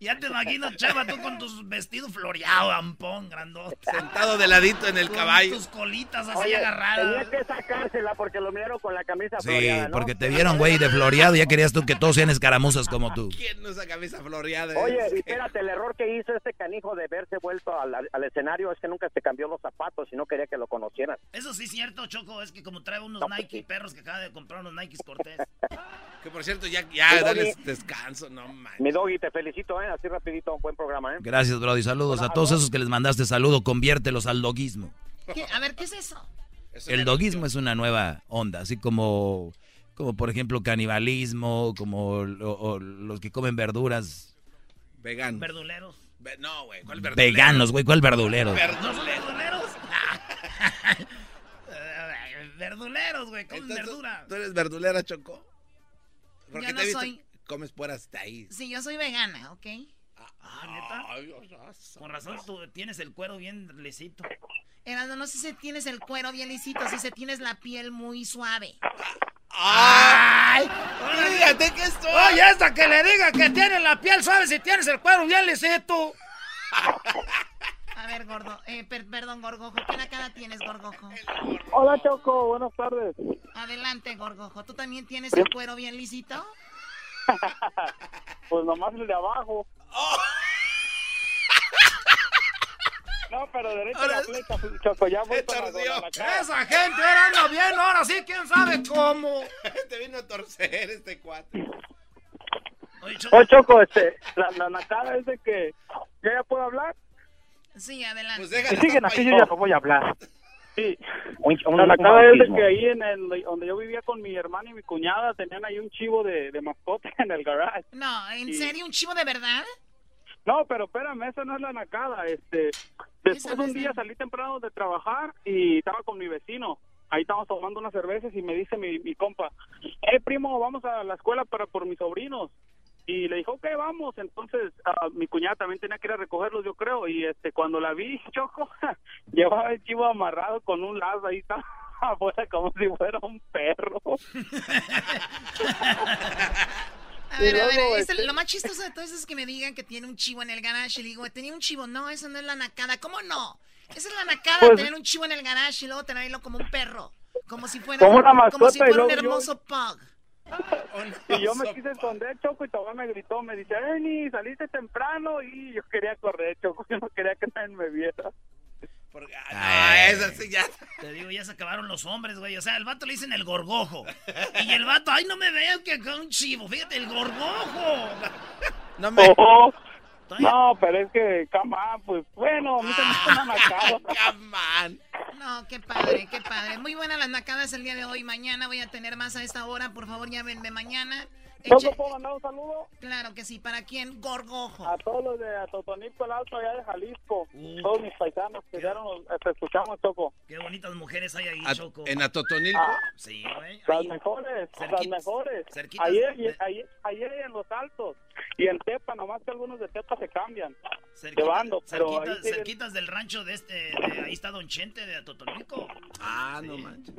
Ya te imagino, chava, tú con tus vestidos floreados, ampón, grandote. Sentado de ladito en el Con caballo. tus colitas así Oye, agarradas. tenía que sacársela porque lo miraron con la camisa Sí, floreada, ¿no? porque te vieron, güey, de floreado. Ya querías tú que todos sean escaramuzas como tú. ¿Quién no usa camisa floreada? Oye, y espérate, el error que hizo este canijo de verse vuelto al, al escenario es que nunca se cambió los zapatos y no quería que lo conocieran. Eso sí es cierto, Choco, es que como trae unos No, pues Nike perros que acaba de comprar unos Nikes *laughs* Cortés. Que por cierto, ya, ya, dale descanso, no manches. Mi doggy, te felicito, ¿eh? Así rapidito, buen programa, ¿eh? Gracias, Brody. Saludos a todos esos que les mandaste saludo. Conviértelos al doguismo. ¿Qué? A ver, ¿qué es eso? El doguismo es una nueva onda, así como, como por ejemplo canibalismo, como lo- o los que comen verduras. Veganos. Verduleros. Ve- No, güey, ¿cuál verdulero? Veganos, güey, ¿cuál verdulero? ¿No son verduleros? *laughs* Verduleros, güey, comen Entonces, verdura. ¿Tú eres verdulera, Choco? Yo te no visto soy. Comes puras ahí. Sí, yo soy vegana, ¿ok? Ah, ¿neta? Con razón tú tienes el cuero bien lisito. Erasmo, no sé si tienes el cuero bien lisito, si se tienes la piel muy suave. ¡Ay! Fíjate que esto. Oye, esta que le diga que tiene la piel suave si tienes el cuero bien lisito. *laughs* A ver, gordo, eh, per- perdón, gorgojo, ¿qué nacada tienes, gorgojo? Hola, Choco, buenas tardes. Adelante, gorgojo, ¿tú también tienes el cuero bien lisito? *laughs* Pues nomás el de abajo. No, pero derecho a la flecha, Choco, ya voy para la, la cara. Esa gente ahora anda bien, ahora sí, quién sabe cómo. *laughs* Te vino a torcer este cuate. Oye, Choco, Oye, Choco, este, la, la nacada es de que... ¿Ya ya puedo hablar? Sí, adelante. Pues siguen aquí, yo ya no voy a hablar. Sí. Un, un- La un nacada es de bautismo. que ahí en el, donde yo vivía con mi hermana y mi cuñada tenían ahí un chivo de, de mascota *laughs* en el garage. No, ¿en serio? ¿Un chivo de verdad? No, pero espérame, esa no es la nacada. Este, después un día salí temprano de trabajar y estaba con mi vecino. Ahí estábamos tomando unas cervezas y me dice mi, mi compa, eh, primo, vamos a la escuela para por mis sobrinos. Y le dijo, ok, vamos. Entonces, ah, mi cuñada también tenía que ir a recogerlos, yo creo. Y este cuando la vi, *laughs* Choco, *laughs* llevaba el chivo amarrado con un lazo ahí, estaba *laughs* afuera como si fuera un perro. A ver, a ver, este- lo más chistoso de todo eso es que me digan que tiene un chivo en el garage. Y le digo, tenía un chivo. No, eso no es la nacada. ¿Cómo no? Esa es la nacada, Pues- tener un chivo en el garage y luego tenerlo como un perro. Como si fuera, Como una como mascota, si fuera un yo- hermoso pug. *laughs* Y yo me quise esconder, Choco, y todavía me gritó, me dice, Ernie, saliste temprano, y yo quería correr, Choco, *laughs* yo no quería que nadie me viera. Ah, esa sí ya. Te digo, ya se acabaron los hombres, güey. O sea, el vato le dicen el gorgojo. Y el vato, ay, no me veo que acá un chivo. Fíjate, el gorgojo. No me... Oh, no, pero es que, come on, pues bueno, a mí se me hizo una nacada. No, qué padre, qué padre. Muy buenas las nacadas el día de hoy. Mañana voy a tener más a esta hora. Por favor, llámenme mañana. ¿No te puedo mandar un saludo? Claro que sí. ¿Para quién? Gorgojo. A todos los de Atotonico, el Alto, allá de Jalisco. Todos mis paisanos que ya nos te escuchamos, Choco. Qué bonitas mujeres hay ahí, A- Choco. ¿En Atotonilco? Ah. Sí, güey. Las ahí. mejores, las mejores. cerquitas Ayer, de- ayer, ayer en Los Altos y en Tepa, nomás que algunos de Tepa se cambian. Cerquita- Llevando, pero ahí cerquitas, siguen- del rancho de este, de ahí está Don Chente de Atotonico. Ah, no manches.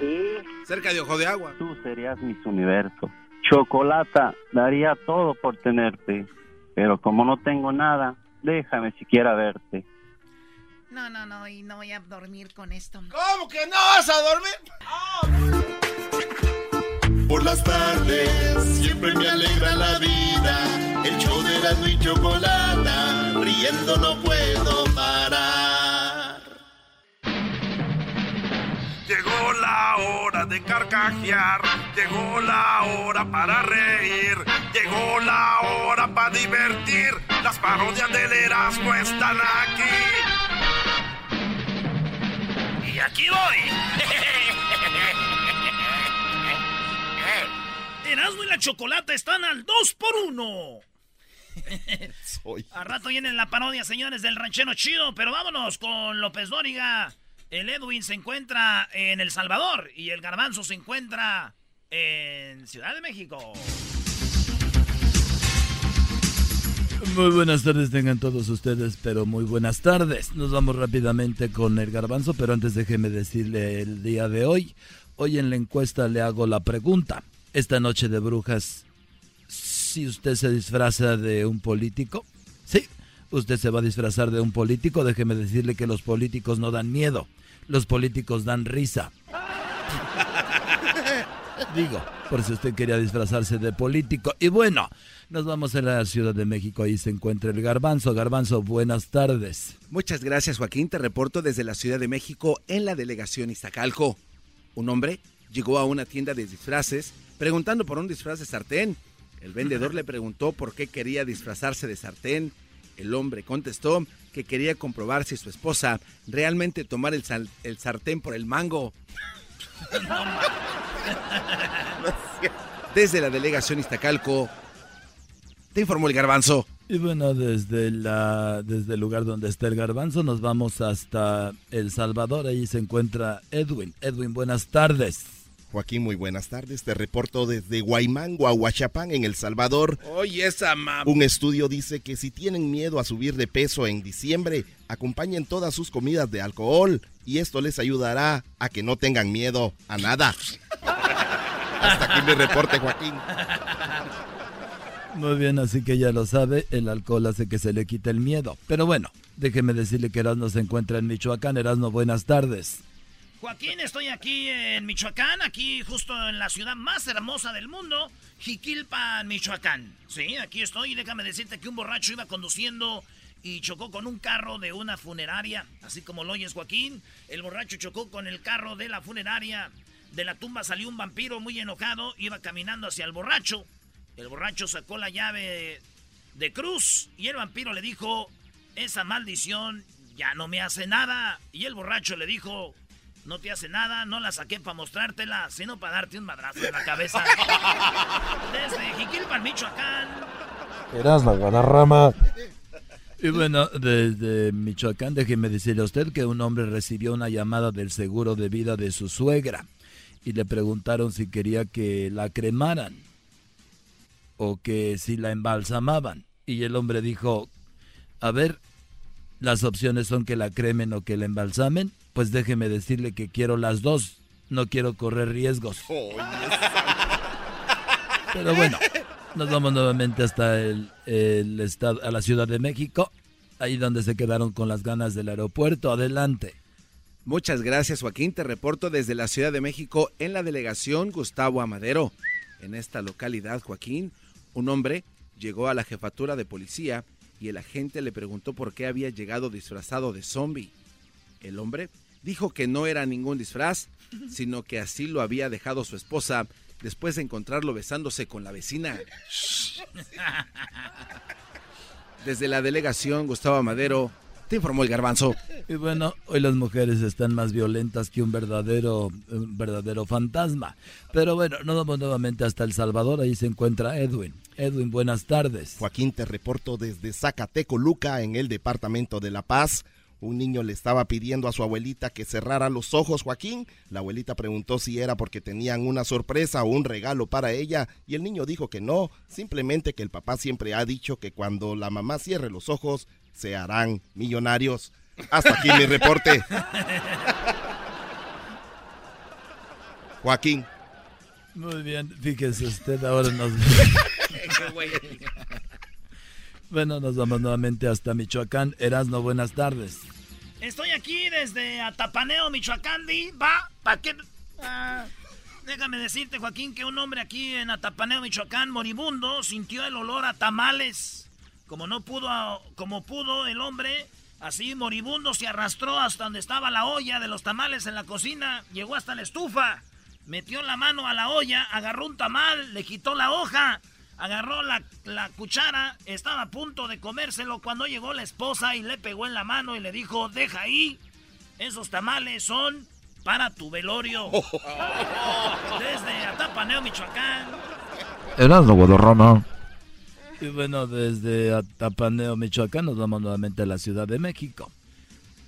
Sí. Cerca de Ojo de Agua. Tú serías mis universo. Chocolata, daría todo por tenerte. Pero como no tengo nada, déjame siquiera verte. No, no, no. Y no voy a dormir con esto. ¿Cómo que no vas a dormir? Por las tardes siempre me alegra la vida. El show de la y chocolata, riendo no puedo parar. Llegó la hora de carcajear, llegó la hora para reír, llegó la hora para divertir. Las parodias del Erasmo están aquí. Y aquí voy. *laughs* Erasmo y la chocolate están al 2 por 1 *laughs* A rato viene la parodia, señores, del ranchero chido, pero vámonos con López Dóriga. El Edwin se encuentra en El Salvador y el Garbanzo se encuentra en Ciudad de México. Muy buenas tardes tengan todos ustedes, pero muy buenas tardes. Nos vamos rápidamente con el garbanzo, pero antes déjeme decirle el día de hoy. Hoy en la encuesta le hago la pregunta. Esta noche de brujas, si usted se disfraza de un político, usted se va a disfrazar de un político, déjeme decirle que los políticos no dan miedo, los políticos dan risa. *laughs* Digo, por si usted quería disfrazarse de político. Y bueno, nos vamos a la Ciudad de México, ahí se encuentra el garbanzo. Garbanzo, buenas tardes. Muchas gracias Joaquín, te reporto desde la Ciudad de México en la delegación Iztacalco. Un hombre llegó a una tienda de disfraces preguntando por un disfraz de sartén. El vendedor le preguntó por qué quería disfrazarse de sartén. El hombre contestó que quería comprobar si su esposa realmente tomara el, el sartén por el mango. Desde la delegación Iztacalco, te informó el garbanzo. Y bueno, desde, la, desde el lugar donde está el garbanzo nos vamos hasta El Salvador, ahí se encuentra Edwin. Edwin, buenas tardes. Joaquín, muy buenas tardes. Te reporto desde Guaymango a Huachapán, en El Salvador. Oye, esa mam... Un estudio dice que si tienen miedo a subir de peso en diciembre, acompañen todas sus comidas de alcohol y esto les ayudará a que no tengan miedo a nada. Hasta aquí mi reporte, Joaquín. Muy bien, así que ya lo sabe, el alcohol hace que se le quite el miedo. Pero bueno, déjeme decirle que Erasmo se encuentra en Michoacán. Erasmo, buenas tardes. Joaquín, estoy aquí en Michoacán, aquí justo en la ciudad más hermosa del mundo, Jiquilpan, Michoacán. Sí, aquí estoy y déjame decirte que un borracho iba conduciendo y chocó con un carro de una funeraria, así como lo oyes Joaquín. El borracho chocó con el carro de la funeraria. De la tumba salió un vampiro muy enojado, iba caminando hacia el borracho. El borracho sacó la llave de cruz y el vampiro le dijo, esa maldición ya no me hace nada. Y el borracho le dijo, no te hace nada, no la saqué para mostrártela, sino para darte un madrazo en la cabeza. *laughs* Desde Jiquilpan, Michoacán. Erasmo, Guadarrama. Y bueno, desde Michoacán, déjeme decirle a usted que un hombre recibió una llamada del seguro de vida de su suegra y le preguntaron si quería que la cremaran o que si la embalsamaban. Y el hombre dijo, a ver, las opciones son que la cremen o que la embalsamen. Pues déjeme decirle que quiero las dos, no quiero correr riesgos. Pero bueno, nos vamos nuevamente hasta el, estado, a la Ciudad de México, ahí donde se quedaron con las ganas del aeropuerto. Adelante. Muchas gracias Joaquín, te reporto desde la Ciudad de México en la delegación Gustavo Amadero. En esta localidad, Joaquín, un hombre llegó a la jefatura de policía y el agente le preguntó por qué había llegado disfrazado de zombie. El hombre dijo que no era ningún disfraz, sino que así lo había dejado su esposa después de encontrarlo besándose con la vecina. *laughs* Desde la delegación, Gustavo Madero, te informó el garbanzo. Y bueno, hoy las mujeres están más violentas que un verdadero, un verdadero fantasma. Pero bueno, nos vamos nuevamente hasta El Salvador, ahí se encuentra Edwin. Edwin, buenas tardes. Joaquín, te reporto desde Zacateco, Luca, en el departamento de La Paz. Un niño le estaba pidiendo a su abuelita que cerrara los ojos, Joaquín. La abuelita preguntó si era porque tenían una sorpresa o un regalo para ella y el niño dijo que no, simplemente que el papá siempre ha dicho que cuando la mamá cierre los ojos se harán millonarios. Hasta aquí mi reporte. *laughs* Joaquín. Muy bien, fíjese usted, ahora nos... *laughs* bueno, nos vamos nuevamente hasta Michoacán. Erasno, buenas tardes. Estoy aquí desde Atapaneo, Michoacán, ¿di? ¿Va? ¿Para qué? Ah, déjame decirte, Joaquín, que un hombre aquí en Atapaneo, Michoacán, moribundo, sintió el olor a tamales. Como no pudo, como pudo el hombre, así moribundo se arrastró hasta donde estaba la olla de los tamales en la cocina, llegó hasta la estufa, metió la mano a la olla, agarró un tamal, le quitó la hoja, agarró la, la cuchara, estaba a punto de comérselo cuando llegó la esposa y le pegó en la mano y le dijo, deja ahí, esos tamales son para tu velorio. Desde Atapaneo, Michoacán. Erasno, Guadarrama. Y bueno, desde Atapaneo, Michoacán, nos vamos nuevamente a la Ciudad de México.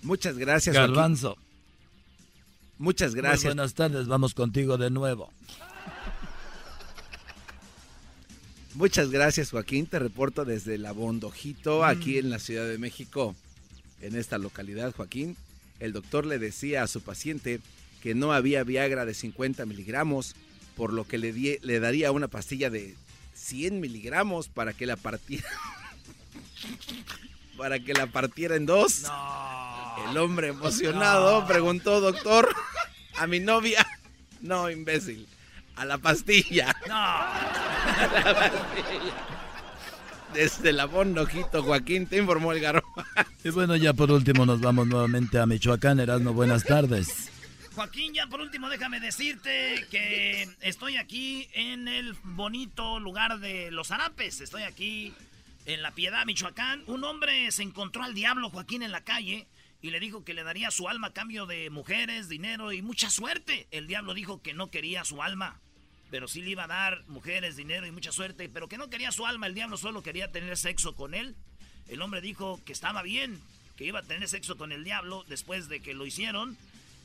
Muchas gracias. Garbanzo. Muchas Muy gracias. buenas tardes, vamos contigo de nuevo. Muchas gracias, Joaquín. Te reporto desde La Bondojito, aquí en la Ciudad de México. En esta localidad, Joaquín, el doctor le decía a su paciente que no había Viagra de 50 miligramos, por lo que le, le daría una pastilla de 100 miligramos para que la partiera. *laughs* para que la partiera en dos. El hombre emocionado preguntó, doctor, a mi novia. No, imbécil. A la pastilla. A la pastilla. *laughs* Desde la Bondojito, Joaquín, te informó el garro. Y bueno, ya por último nos vamos nuevamente a Michoacán. Erasno, buenas tardes. Joaquín, ya por último déjame decirte que estoy aquí en el bonito lugar de Los Arapes. Estoy aquí en La Piedad, Michoacán. Un hombre se encontró al diablo, Joaquín, en la calle y le dijo que le daría su alma a cambio de mujeres, dinero y mucha suerte. El diablo dijo que no quería su alma, pero sí le iba a dar mujeres, dinero y mucha suerte, pero que no quería su alma. El diablo solo quería tener sexo con él. El hombre dijo que estaba bien, que iba a tener sexo con el diablo después de que lo hicieron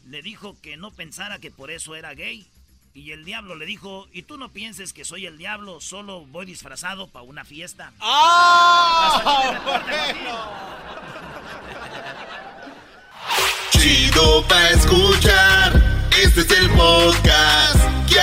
le dijo que no pensara que por eso era gay. Y el diablo le dijo, y tú no pienses que soy el diablo, solo voy disfrazado para una fiesta. Chido pa' escuchar. Este es el podcast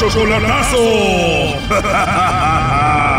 Chocolatazo. *laughs*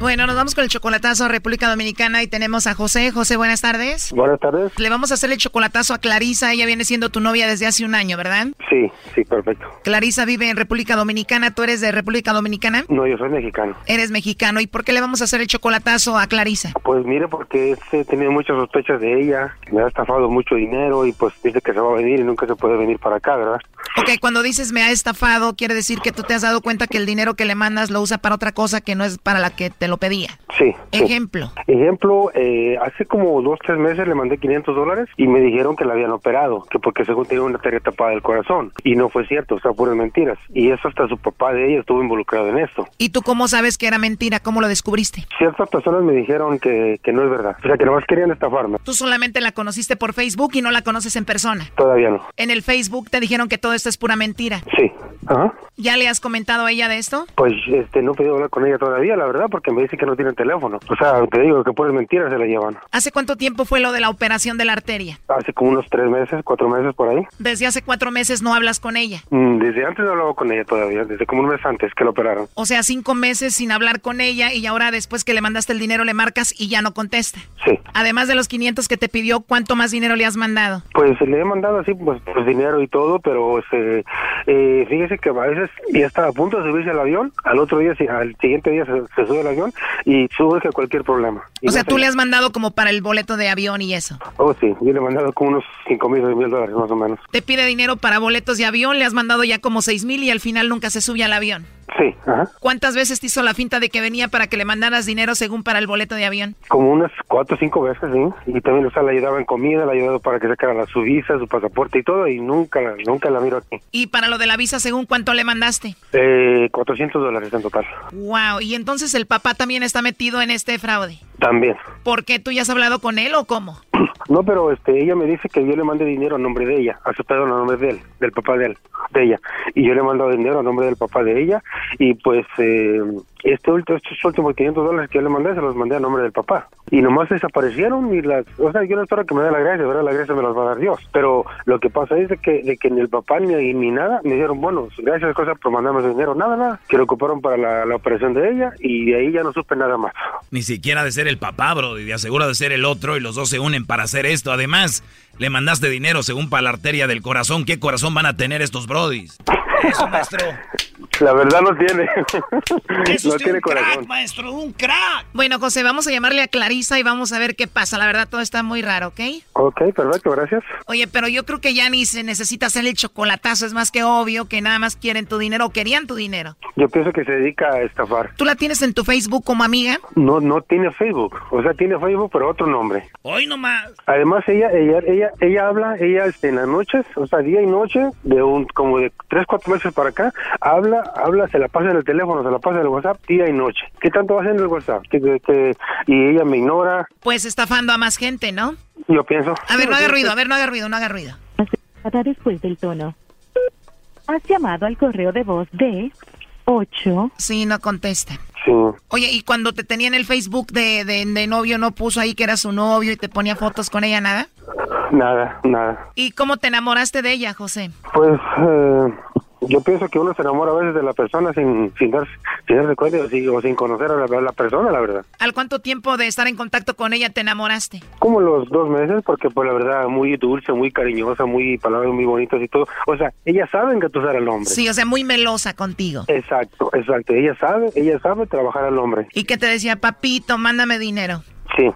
Bueno, nos vamos con el chocolatazo a República Dominicana y tenemos a José. José, buenas tardes. Buenas tardes. Le vamos a hacer el chocolatazo a Clarisa. Ella viene siendo tu novia desde hace un año, ¿verdad? Sí, sí, perfecto. Clarisa vive en República Dominicana. ¿Tú eres de República Dominicana? No, yo soy mexicano. Eres mexicano. ¿Y por qué le vamos a hacer el chocolatazo a Clarisa? Pues mire, porque he tenido muchas sospechas de ella, me ha estafado mucho dinero y pues dice que se va a venir y nunca se puede venir para acá, ¿verdad? Ok, cuando dices me ha estafado, quiere decir que tú te has dado cuenta que el dinero que le mandas lo usa para otra cosa que no es para la que te lo pedía. Sí. sí. Ejemplo. Ejemplo, eh, hace como dos, tres meses le mandé 500 dólares y me dijeron que la habían operado, que porque según tenía una arteria tapada del corazón. Y no fue cierto, o sea, puras mentiras. Y eso hasta su papá de ella estuvo involucrado en esto. ¿Y tú cómo sabes que era mentira? ¿Cómo lo descubriste? Ciertas personas me dijeron que, que no es verdad. O sea, que nomás querían estafarme. Tú solamente la conociste por Facebook y no la conoces en persona. Todavía no. En el Facebook te dijeron que todo esto es pura mentira. Sí. Ajá. ¿Ya le has comentado a ella de esto? Pues este, no he podido hablar con ella todavía, la verdad, porque me dice dice que no tiene teléfono. O sea, te digo que por mentiras se la llevan. ¿Hace cuánto tiempo fue lo de la operación de la arteria? Hace como unos tres meses, cuatro meses por ahí. Desde hace cuatro meses no hablas con ella. Mm, Desde antes no hablaba con ella todavía, desde como un mes antes que la operaron. O sea, cinco meses sin hablar con ella y ahora después que le mandaste el dinero le marcas y ya no contesta. Sí. Además de los 500 que te pidió, ¿cuánto más dinero le has mandado? Pues le he mandado así, pues, pues dinero y todo, pero este, eh, fíjese que a veces ya está a punto de subirse al avión, al otro día, al siguiente día se, se sube al avión y surge cualquier problema. Y O sea, tú le has mandado como para el boleto de avión y eso. Oh, sí, yo le he mandado como unos cinco mil, seis mil dólares más o menos. Te pide dinero para boletos de avión, le has mandado ya como seis mil y al final nunca se sube al avión. Sí, ajá. ¿Cuántas veces te hizo la finta de que venía para que le mandaras dinero según para el boleto de avión? Como unas cuatro o cinco veces, sí. Y también, o sea, le ayudaba en comida, le ayudaba para que sacara la, su visa, su pasaporte y todo, y nunca, la- nunca la miro aquí. Y para lo de la visa, según cuánto le mandaste. Eh, 400 dólares en total. Wow, y entonces el papá también está metido en este fraude. También. ¿Por qué tú ya has hablado con él o cómo? *clears throat* No, pero este, ella me dice que yo le mande dinero a nombre de ella, a su perdón, a nombre de él, del papá de él, de ella. Y yo le mando dinero a nombre del papá de ella. Y pues, eh, este estos últimos 500 dólares que yo le mandé, se los mandé a nombre del papá. Y nomás desaparecieron y las, o sea, yo no espero que me dé la gracia, ¿verdad? La gracia me las va a dar Dios. Pero lo que pasa es de que, de que ni el papá ni, ni nada me dijeron, bueno, gracias cosas por mandarme ese dinero, nada, nada. Que lo ocuparon para la, la operación de ella y de ahí ya no supe nada más. Ni siquiera de ser el papá, bro, y de asegura de ser el otro y los dos se unen para hacer esto. Además, le mandaste dinero según para la arteria del corazón. ¿Qué corazón van a tener estos brodis? Eso, maestro. La verdad no tiene. Es no tiene un crack, corazón. maestro, un crack. Bueno, José, vamos a llamarle a Clarisa y vamos a ver qué pasa. La verdad, todo está muy raro, ¿ok? Ok, perfecto, gracias. Oye, pero yo creo que ya ni se necesita hacer el chocolatazo. Es más que obvio que nada más quieren tu dinero o querían tu dinero. Yo pienso que se dedica a estafar. ¿Tú la tienes en tu Facebook como amiga? No, no tiene Facebook. O sea, tiene Facebook, pero otro nombre. Hoy nomás. Además, ella, ella, ella, ella habla, ella este, en las noches, o sea, día y noche, de un, como de tres, cuatro meses para acá, habla, habla, se la pasa en el teléfono, se la pasa en el WhatsApp, día y noche. ¿Qué tanto va haciendo el WhatsApp? Que, que- que- y ella me ignora, Pues estafando a más gente, ¿no? yo pienso. A ver, no haga ruido, a ver, no haga ruido, no haga ruido. Después del tono. Has llamado al correo de voz de 8. Sí, no contesta. Sí. Oye, y cuando te tenía en el Facebook de, de, de novio, ¿no puso ahí que era su novio y te ponía fotos con ella, nada? Nada, nada. ¿Y cómo te enamoraste de ella, José? Pues eh, yo pienso que uno se enamora a veces de la persona sin, sin, darse, sin darse cuenta o sin, o sin conocer a la, a la persona, la verdad. ¿Al cuánto tiempo de estar en contacto con ella te enamoraste? Como los dos meses, porque pues la verdad muy dulce, muy cariñosa, muy palabras muy bonitas y todo. O sea, ellas saben que tú eres el hombre. Sí, o sea, muy melosa contigo. Exacto, exacto. Ella sabe, ella sabe trabajar al hombre. ¿Y qué te decía, papito, mándame dinero? Sí,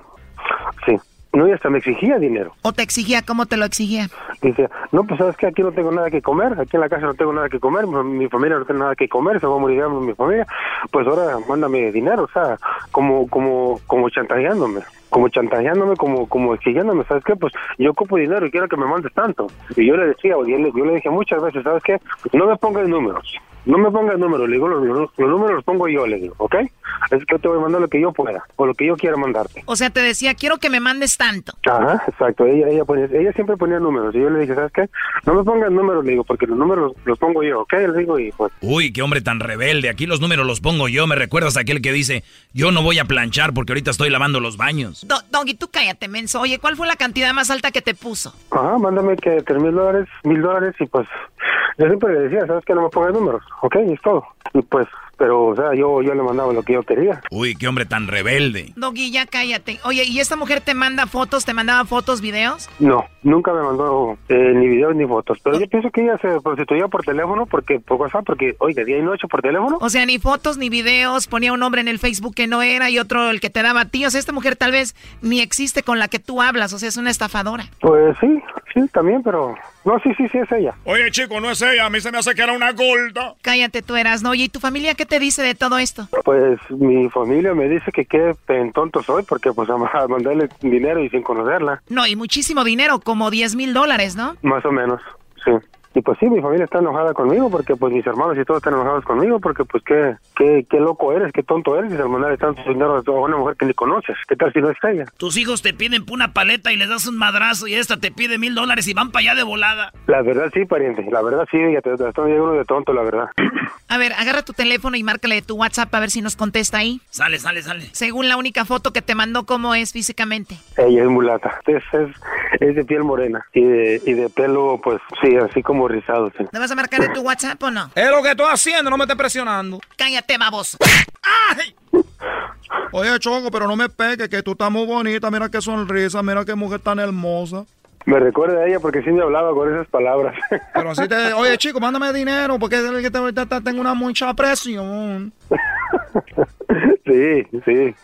sí. No, y hasta me exigía dinero. ¿O te exigía cómo te lo exigía? Dice, no, pues sabes que aquí no tengo nada que comer, aquí en la casa no tengo nada que comer, mi mi familia no tiene nada que comer, se va a morir mi familia, pues ahora mándame dinero, o sea, como, como, como chantajeándome, como chantajeándome, como, como exigiéndome, ¿sabes qué? Pues yo ocupo dinero y quiero que me mandes tanto. Y yo le decía, o yo le, yo le dije muchas veces, ¿sabes qué? No me pongas números, no me pongas números, le digo, los, los- los números los pongo yo, le digo, ¿ok? Es que yo te voy a mandar lo que yo pueda, o lo que yo quiera mandarte. O sea, te decía, quiero que me mandes tanto. Ajá, exacto. Ella, ella, ponía- ella siempre ponía números. Y yo le dije, ¿sabes qué? No me pongas números, le digo, porque los números los, los pongo yo, ¿ok? Le digo, y pues. Uy, qué hombre tan rebelde. Aquí los números los pongo yo. Me recuerdas a aquel que dice, yo no voy a planchar porque ahorita estoy lavando los baños. Do- Doggy, tú cállate, menso. Oye, ¿cuál fue la cantidad más alta que te puso? Ajá, mándame que tres mil dólares, mil dólares, y pues. Yo siempre le decía, ¿sabes qué? No me pongas números, ¿ok? Y es todo. Y pues, pero, o sea, yo, yo le mandaba lo que yo quería. Uy, qué hombre tan rebelde. Doggy, ya cállate. Oye, ¿y esta mujer te manda fotos? ¿Te mandaba fotos, videos? No, nunca me mandó eh, ni videos ni fotos. Pero yo pienso que ella se prostituía por teléfono, porque por WhatsApp, porque, oiga, día y noche por teléfono. O sea, ni fotos ni videos, ponía un nombre en el Facebook que no era y otro el que te daba a ti. O sea, esta mujer tal vez ni existe con la que tú hablas, o sea, es una estafadora. Pues sí, sí, también, pero. No, sí, sí, sí, es ella. Oye, chico, no es ella. A mí se me hace que era una gorda. Cállate, tú eras, ¿no? Oye, ¿y tu familia qué te dice de todo esto? Pues mi familia me dice que qué pen tonto soy porque pues a *laughs* a mandarle dinero y sin conocerla, No, y muchísimo dinero, como 10 mil dólares, ¿no? más o menos, sí. Y pues sí, mi familia está enojada conmigo porque pues mis hermanos y todos están enojados conmigo porque pues qué, qué, qué loco eres, qué tonto eres y al mandarle tanto dinero a una mujer que ni conoces. ¿Qué tal si no es ella? Tus hijos te piden una paleta y les das un madrazo y esta te pide mil dólares y van para allá de volada. La verdad sí, pariente, la verdad sí, ya te, te uno de tonto, la verdad. *clears throat* A ver, agarra tu teléfono y márcale tu WhatsApp a ver si nos contesta ahí. Sale, sale, sale. Según la única foto que te mandó, ¿cómo es físicamente? Ella es mulata, es, es, es de piel morena y de, y de pelo pues sí, así como rizado. Sí. ¿Le vas a marcar en tu WhatsApp o no? Es lo que estoy haciendo, no me estés presionando. Cállate, baboso. Oye, Choco, pero no me pegue, que tú estás muy bonita. Mira qué sonrisa, mira qué mujer tan hermosa. Me recuerda a ella porque sí me hablaba con esas palabras. *laughs* Pero así te... Oye, chico, mándame dinero porque es el que te, te- te- tengo una mucha presión. Sí, sí.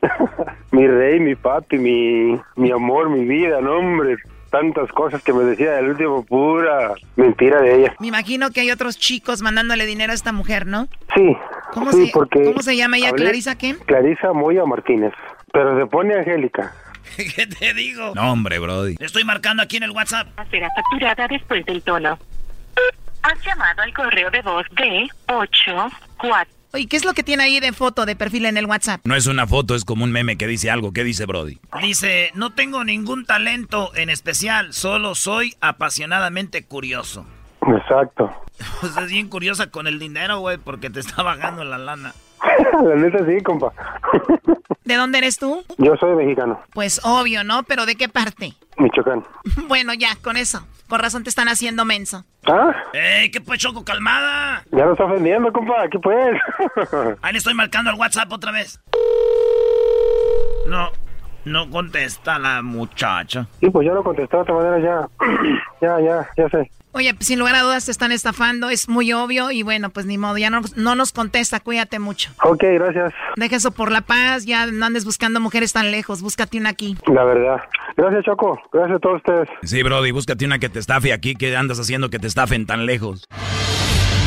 *laughs* mi rey, mi papi, mi, mi amor, mi vida, no hombre. Tantas cosas que me decía el último, pura mentira de ella. Me imagino que hay otros chicos mandándole dinero a esta mujer, ¿no? Sí, ¿Cómo, sí, se, porque... ¿cómo se llama ella? ¿Clarisa qué? Clarisa Moya Martínez. Pero se pone Angélica. *laughs* ¿Qué te digo? No, hombre, Brody. Le estoy marcando aquí en el WhatsApp. Será facturada después del tono. Has llamado al correo de voz de 8 4. Oye, ¿qué es lo que tiene ahí de foto de perfil en el WhatsApp? No es una foto, es como un meme que dice algo. ¿Qué dice Brody? Dice, no tengo ningún talento en especial, solo soy apasionadamente curioso. Exacto. *laughs* Sea, es bien curiosa con el dinero, güey, porque te está bajando la lana. *laughs* La neta sí, compa. ¿De dónde eres tú? Yo soy mexicano, Pues obvio, ¿no? ¿Pero de qué parte? Michoacán. *laughs* bueno, ya, con eso. Con razón te están haciendo menso. ¿Ah? ¡Ey, qué pues, Choco, calmada! Ya lo está ofendiendo, compa. ¿Qué pues? *laughs* Ahí le estoy marcando al WhatsApp otra vez. No, no contesta la muchacha. Sí, pues ya lo contestó de otra manera ya. *clears throat* ya, ya, ya sé. Oye, pues, sin lugar a dudas te están estafando, es muy obvio y bueno, pues ni modo, ya no, no nos contesta, cuídate mucho. Ok, gracias. Deja eso por la paz, ya no andes buscando mujeres tan lejos, búscate una aquí. La verdad. Gracias, Choco. Gracias a todos ustedes. Sí, Brody, búscate una que te estafe aquí. ¿Qué andas haciendo que te estafen tan lejos?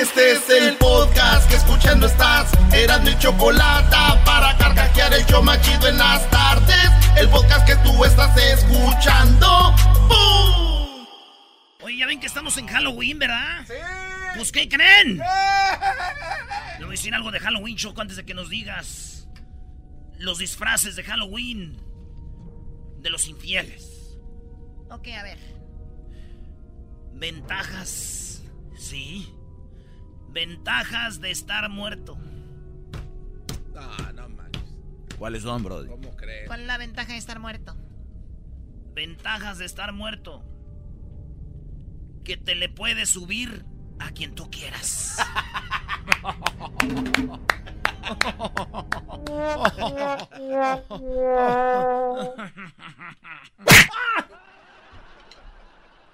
Este es el podcast que escuchando estás. Eran mi chocolate para carcajear el yo machido en las tardes. El podcast que tú estás escuchando. ¡Bum! Oye, ya ven que estamos en Halloween, ¿verdad? Sí. Pues, ¿qué creen? Le voy a decir algo de Halloween, Choco, antes de que nos digas los disfraces de Halloween de los infieles. Ok, a ver. Ventajas, sí. Ventajas de estar muerto. No, no manches. ¿Cuáles son, Brody? ¿Cómo crees? ¿Cuál es la ventaja de estar muerto? Ventajas de estar muerto. Que te le puedes subir a quien tú quieras.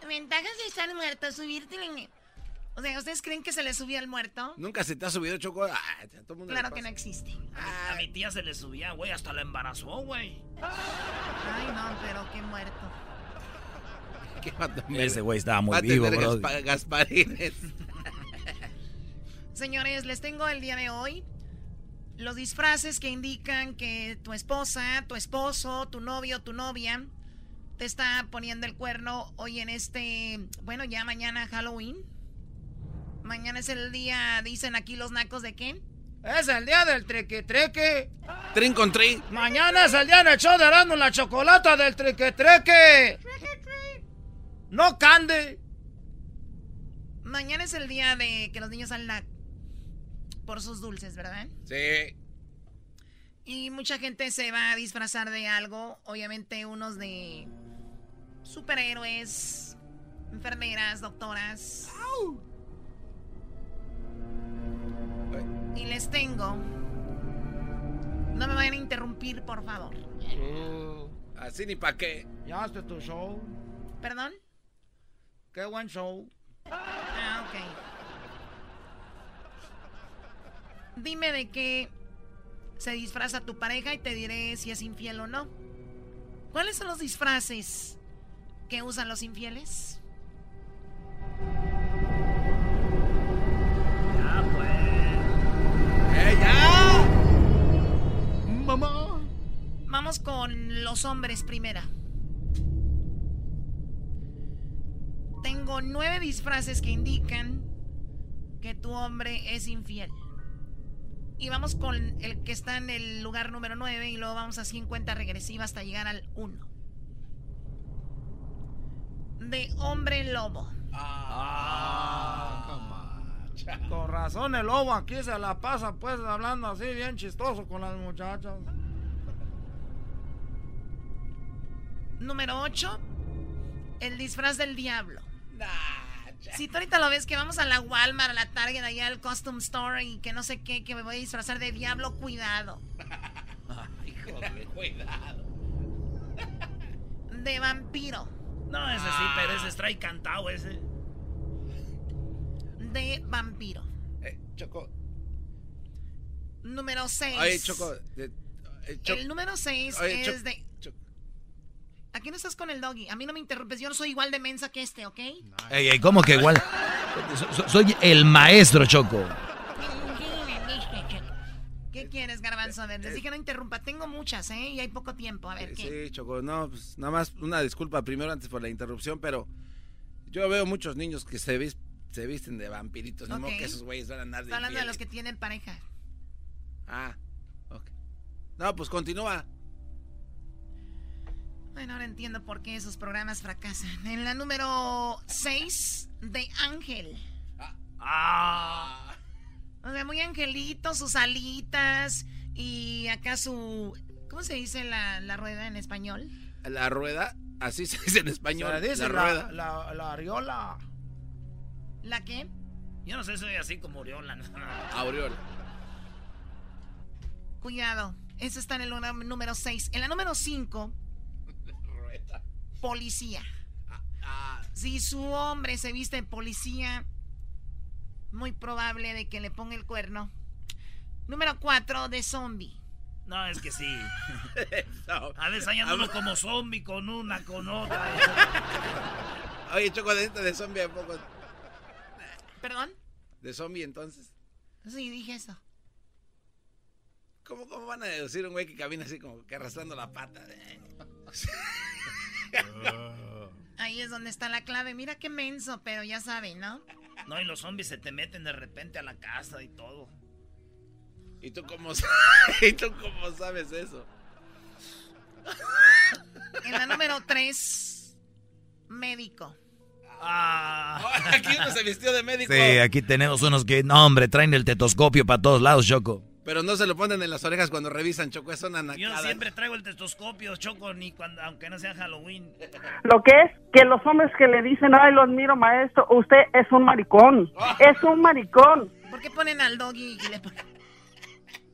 Ventajas de estar muerto, subirte en... O sea, ¿ustedes creen que se le subió al muerto? Nunca se te ha subido choco. Ah, a todo el mundo le Claro que no existe. A mi tía se le subía, güey, hasta la embarazó, güey. Ay, no, pero qué muerto. *laughs* Ese güey estaba muy vivo, gaspa- Gasparines. *laughs* Señores, les tengo el día de hoy los disfraces que indican que tu esposa, tu esposo, tu novio, tu novia te está poniendo el cuerno hoy en este, bueno, ya mañana Halloween. Mañana es el día, dicen aquí los nacos de qué? Es el día del treque treque. Trin con tri. Mañana es el día en el show de Erasmo la chocolata del treque treque. No cande. Mañana es el día de que los niños salen a- por sus dulces, ¿verdad? Sí. Y mucha gente se va a disfrazar de algo. Obviamente unos de superhéroes, enfermeras, doctoras. Y les tengo... No me vayan a interrumpir, por favor. Así ni pa' qué. Ya hazte tu show. ¿Perdón? Qué buen show. Ah, ok. Dime de qué se disfraza tu pareja y te diré si es infiel o no. ¿Cuáles son los disfraces que usan los infieles? Vamos con los hombres primera. Tengo nueve disfraces que indican que tu hombre es infiel. Y vamos con el que está en el lugar número 9 y luego vamos así en cuenta regresiva hasta llegar al 1. De hombre lobo. Con razón el lobo aquí se la pasa pues hablando así bien chistoso con las muchachas. Número 8. El disfraz del diablo. Si tú ahorita lo ves que vamos a la Walmart, a la Target, allá al Costume Store y que no sé qué, que me voy a disfrazar de diablo, cuidado. *laughs* cuidado. De vampiro. No, ese sí, pero ese es trae cantado ese. De vampiro. Eh, Choco. Número 6. Oye, Choco. eh, eh, Cho- El número 6 Oye, es Cho- de. Aquí no estás con el doggy. A mí no me interrumpes. Yo no soy igual de mensa que este, ¿ok? Ey, ey, ¿cómo que igual? So- so- soy el maestro, Choco. ¿Qué quieres, Garbanzo? A ver, les dije no interrumpa. Tengo muchas, ¿eh? Y hay poco tiempo. A ver, ¿qué? Sí, Choco, no, pues nada más una disculpa primero antes por la interrupción, pero yo veo muchos niños que se, vis- se visten de vampiritos, no Ok. que esos güeyes van a andar de Estoy hablando de los que tienen pareja. Ah, ok. No, pues continúa. Bueno, ahora entiendo por qué esos programas fracasan. En la número 6, de Ángel. Ah. O sea, muy angelito, sus alitas y acá su... ¿Cómo se dice la, la rueda en español? La rueda, así se dice en español. Se dice la la, rueda. la, la areola. ¿La qué? Yo no sé, soy así como Oriola. ¿no? Aureola. Cuidado, ese está en el número- número 6. En la número 5, policía. Si su hombre se viste de policía, muy probable de que le ponga el cuerno. Número 4, de zombie. No, es que sí. A veces hay uno como zombie con una, con otra. *laughs* Oye, Choco, de, de zombie a poco. ¿Perdón? De zombie entonces. Sí, dije eso. ¿Cómo, cómo van a deducir un güey que camina así como que arrastrando la pata? *laughs* Ahí es donde está la clave. Mira qué menso, pero ya saben, ¿no? No, y los zombies se te meten de repente a la casa y todo. ¿Y tú cómo, *laughs* ¿Y tú cómo sabes eso? En la número 3, médico. Ah. *laughs* Aquí uno se vistió de médico. Sí, aquí tenemos unos que, no, hombre, traen el tetoscopio para todos lados, Choco. Pero no se lo ponen en las orejas cuando revisan, Choco. Es una Yo siempre traigo el tetoscopio, Choco, ni cuando, aunque no sea Halloween. *laughs* Lo que es que los hombres que le dicen, ay, lo admiro, maestro, usted es un maricón. Es un maricón. ¿Por qué ponen al doggy y le ponen...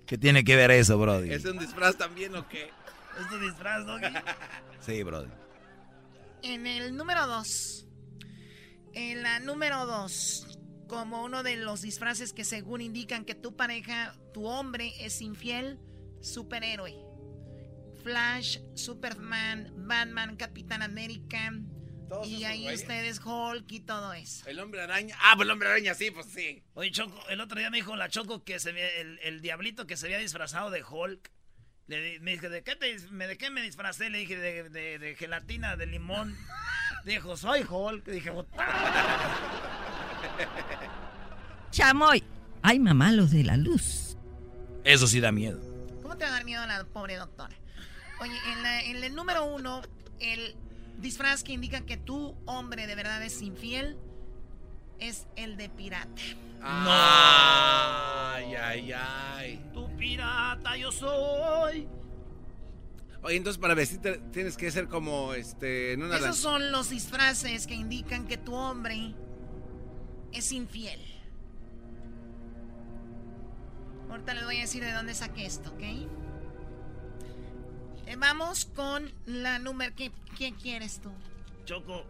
¿Qué tiene que ver eso, Brody? ¿Es un disfraz también o qué? ¿Es tu disfraz, Doggy? *laughs* Sí, Brody. En el número 2. En la número 2. Como uno de los disfraces que según indican que tu pareja, tu hombre es infiel, superhéroe. Flash, Superman, Batman, Capitán América. y esos ahí güeyes. ustedes Hulk y todo eso. El hombre araña. Ah, pues el hombre araña, sí, pues sí. Oye, Choco, el otro día me dijo la Choco que se ve, el, el diablito que se había disfrazado de Hulk. Le me dije, ¿de qué, te, dis- me, ¿de qué me disfracé? Le dije, de, de- de gelatina, de limón. *laughs* Dijo, soy Hulk. Dije, "Puta". *laughs* Chamoy. Ay, mamá, los de la luz. Eso sí da miedo. ¿Cómo te va a dar miedo a la pobre doctora? Oye, en, la- en el número uno, el disfraz que indica que tu hombre de verdad es infiel es el de pirata. Ay, ay, ay. Tu pirata yo soy. Oye, entonces para vestirte tienes que ser como este en una Esos son los disfraces que indican que tu hombre es infiel. Ahorita les voy a decir de dónde saqué esto, ¿ok? Eh, vamos con la número... ¿Qué, quieres tú? Choco,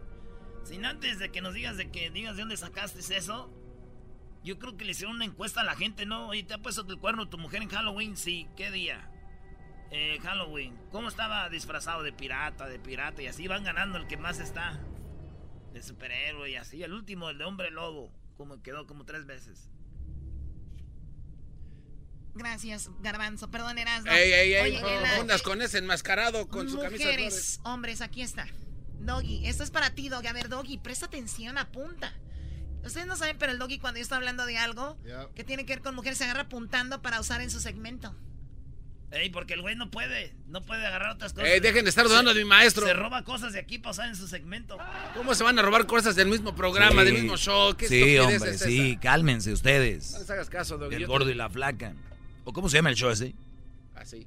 sin antes de que nos digas de que digas de dónde sacaste eso, Yo creo que le hicieron una encuesta a la gente, ¿no? Oye, ¿te ha puesto el cuerno tu mujer en Halloween? Sí, ¿qué día? Eh, Halloween. ¿Cómo estaba disfrazado de pirata, de pirata? Y así van ganando el que más está. De superhéroe y así. El último, el de hombre lobo. Como quedó como tres veces. Gracias, Garbanzo. Perdón, Erasmo. Ey, ey, ey, Oye, no la- con ese enmascarado con su camisa. Mujeres, hombres, aquí está. Doggy, esto es para ti, Doggy. A ver, Doggy, presta atención, apunta. Ustedes no saben, pero el Doggy cuando yo estoy hablando de algo que tiene que ver con mujeres se agarra apuntando para usar en su segmento. Ey, porque el güey no puede. No puede agarrar otras cosas. Ey, dejen de estar dudando de mi maestro. Se roba cosas de aquí para usar en su segmento. ¿Cómo se van a robar cosas del mismo programa, Sí. del mismo show? ¿Qué Sí, hombre, es sí, cálmense ustedes. No les hagas caso, Doggy. El te- gordo y la flaca. ¿O cómo se llama el show ese? Así.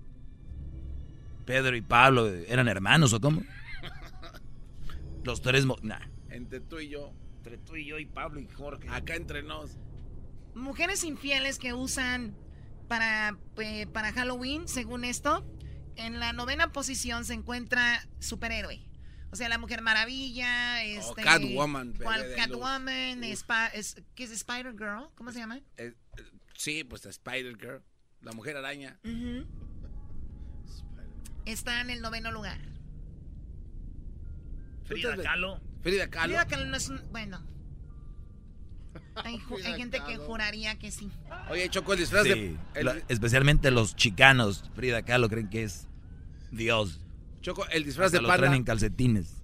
Pedro y Pablo, ¿eran hermanos o cómo? *laughs* Los tres... mo- Nah. Entre tú y yo. Entre tú y yo y Pablo y Jorge. Acá entre nos. Mujeres infieles que usan para, eh, para Halloween, según esto, en la novena posición se encuentra superhéroe. O sea, la Mujer Maravilla, este, Catwoman, luz. Catwoman, Spa- es, ¿qué es Spider Girl? ¿Cómo se llama? Eh, eh, sí, pues Spider Girl. La mujer araña. Ujú. Está en el noveno lugar. Frida Kahlo. Frida Kahlo. Frida Kahlo no es un... Bueno. Hay, gente que juraría que sí. Oye, Choco, el disfraz Sí, de... el- especialmente los chicanos, Frida Kahlo, creen que es Dios. Choco, el disfraz Hasta de lo panda. traen en calcetines.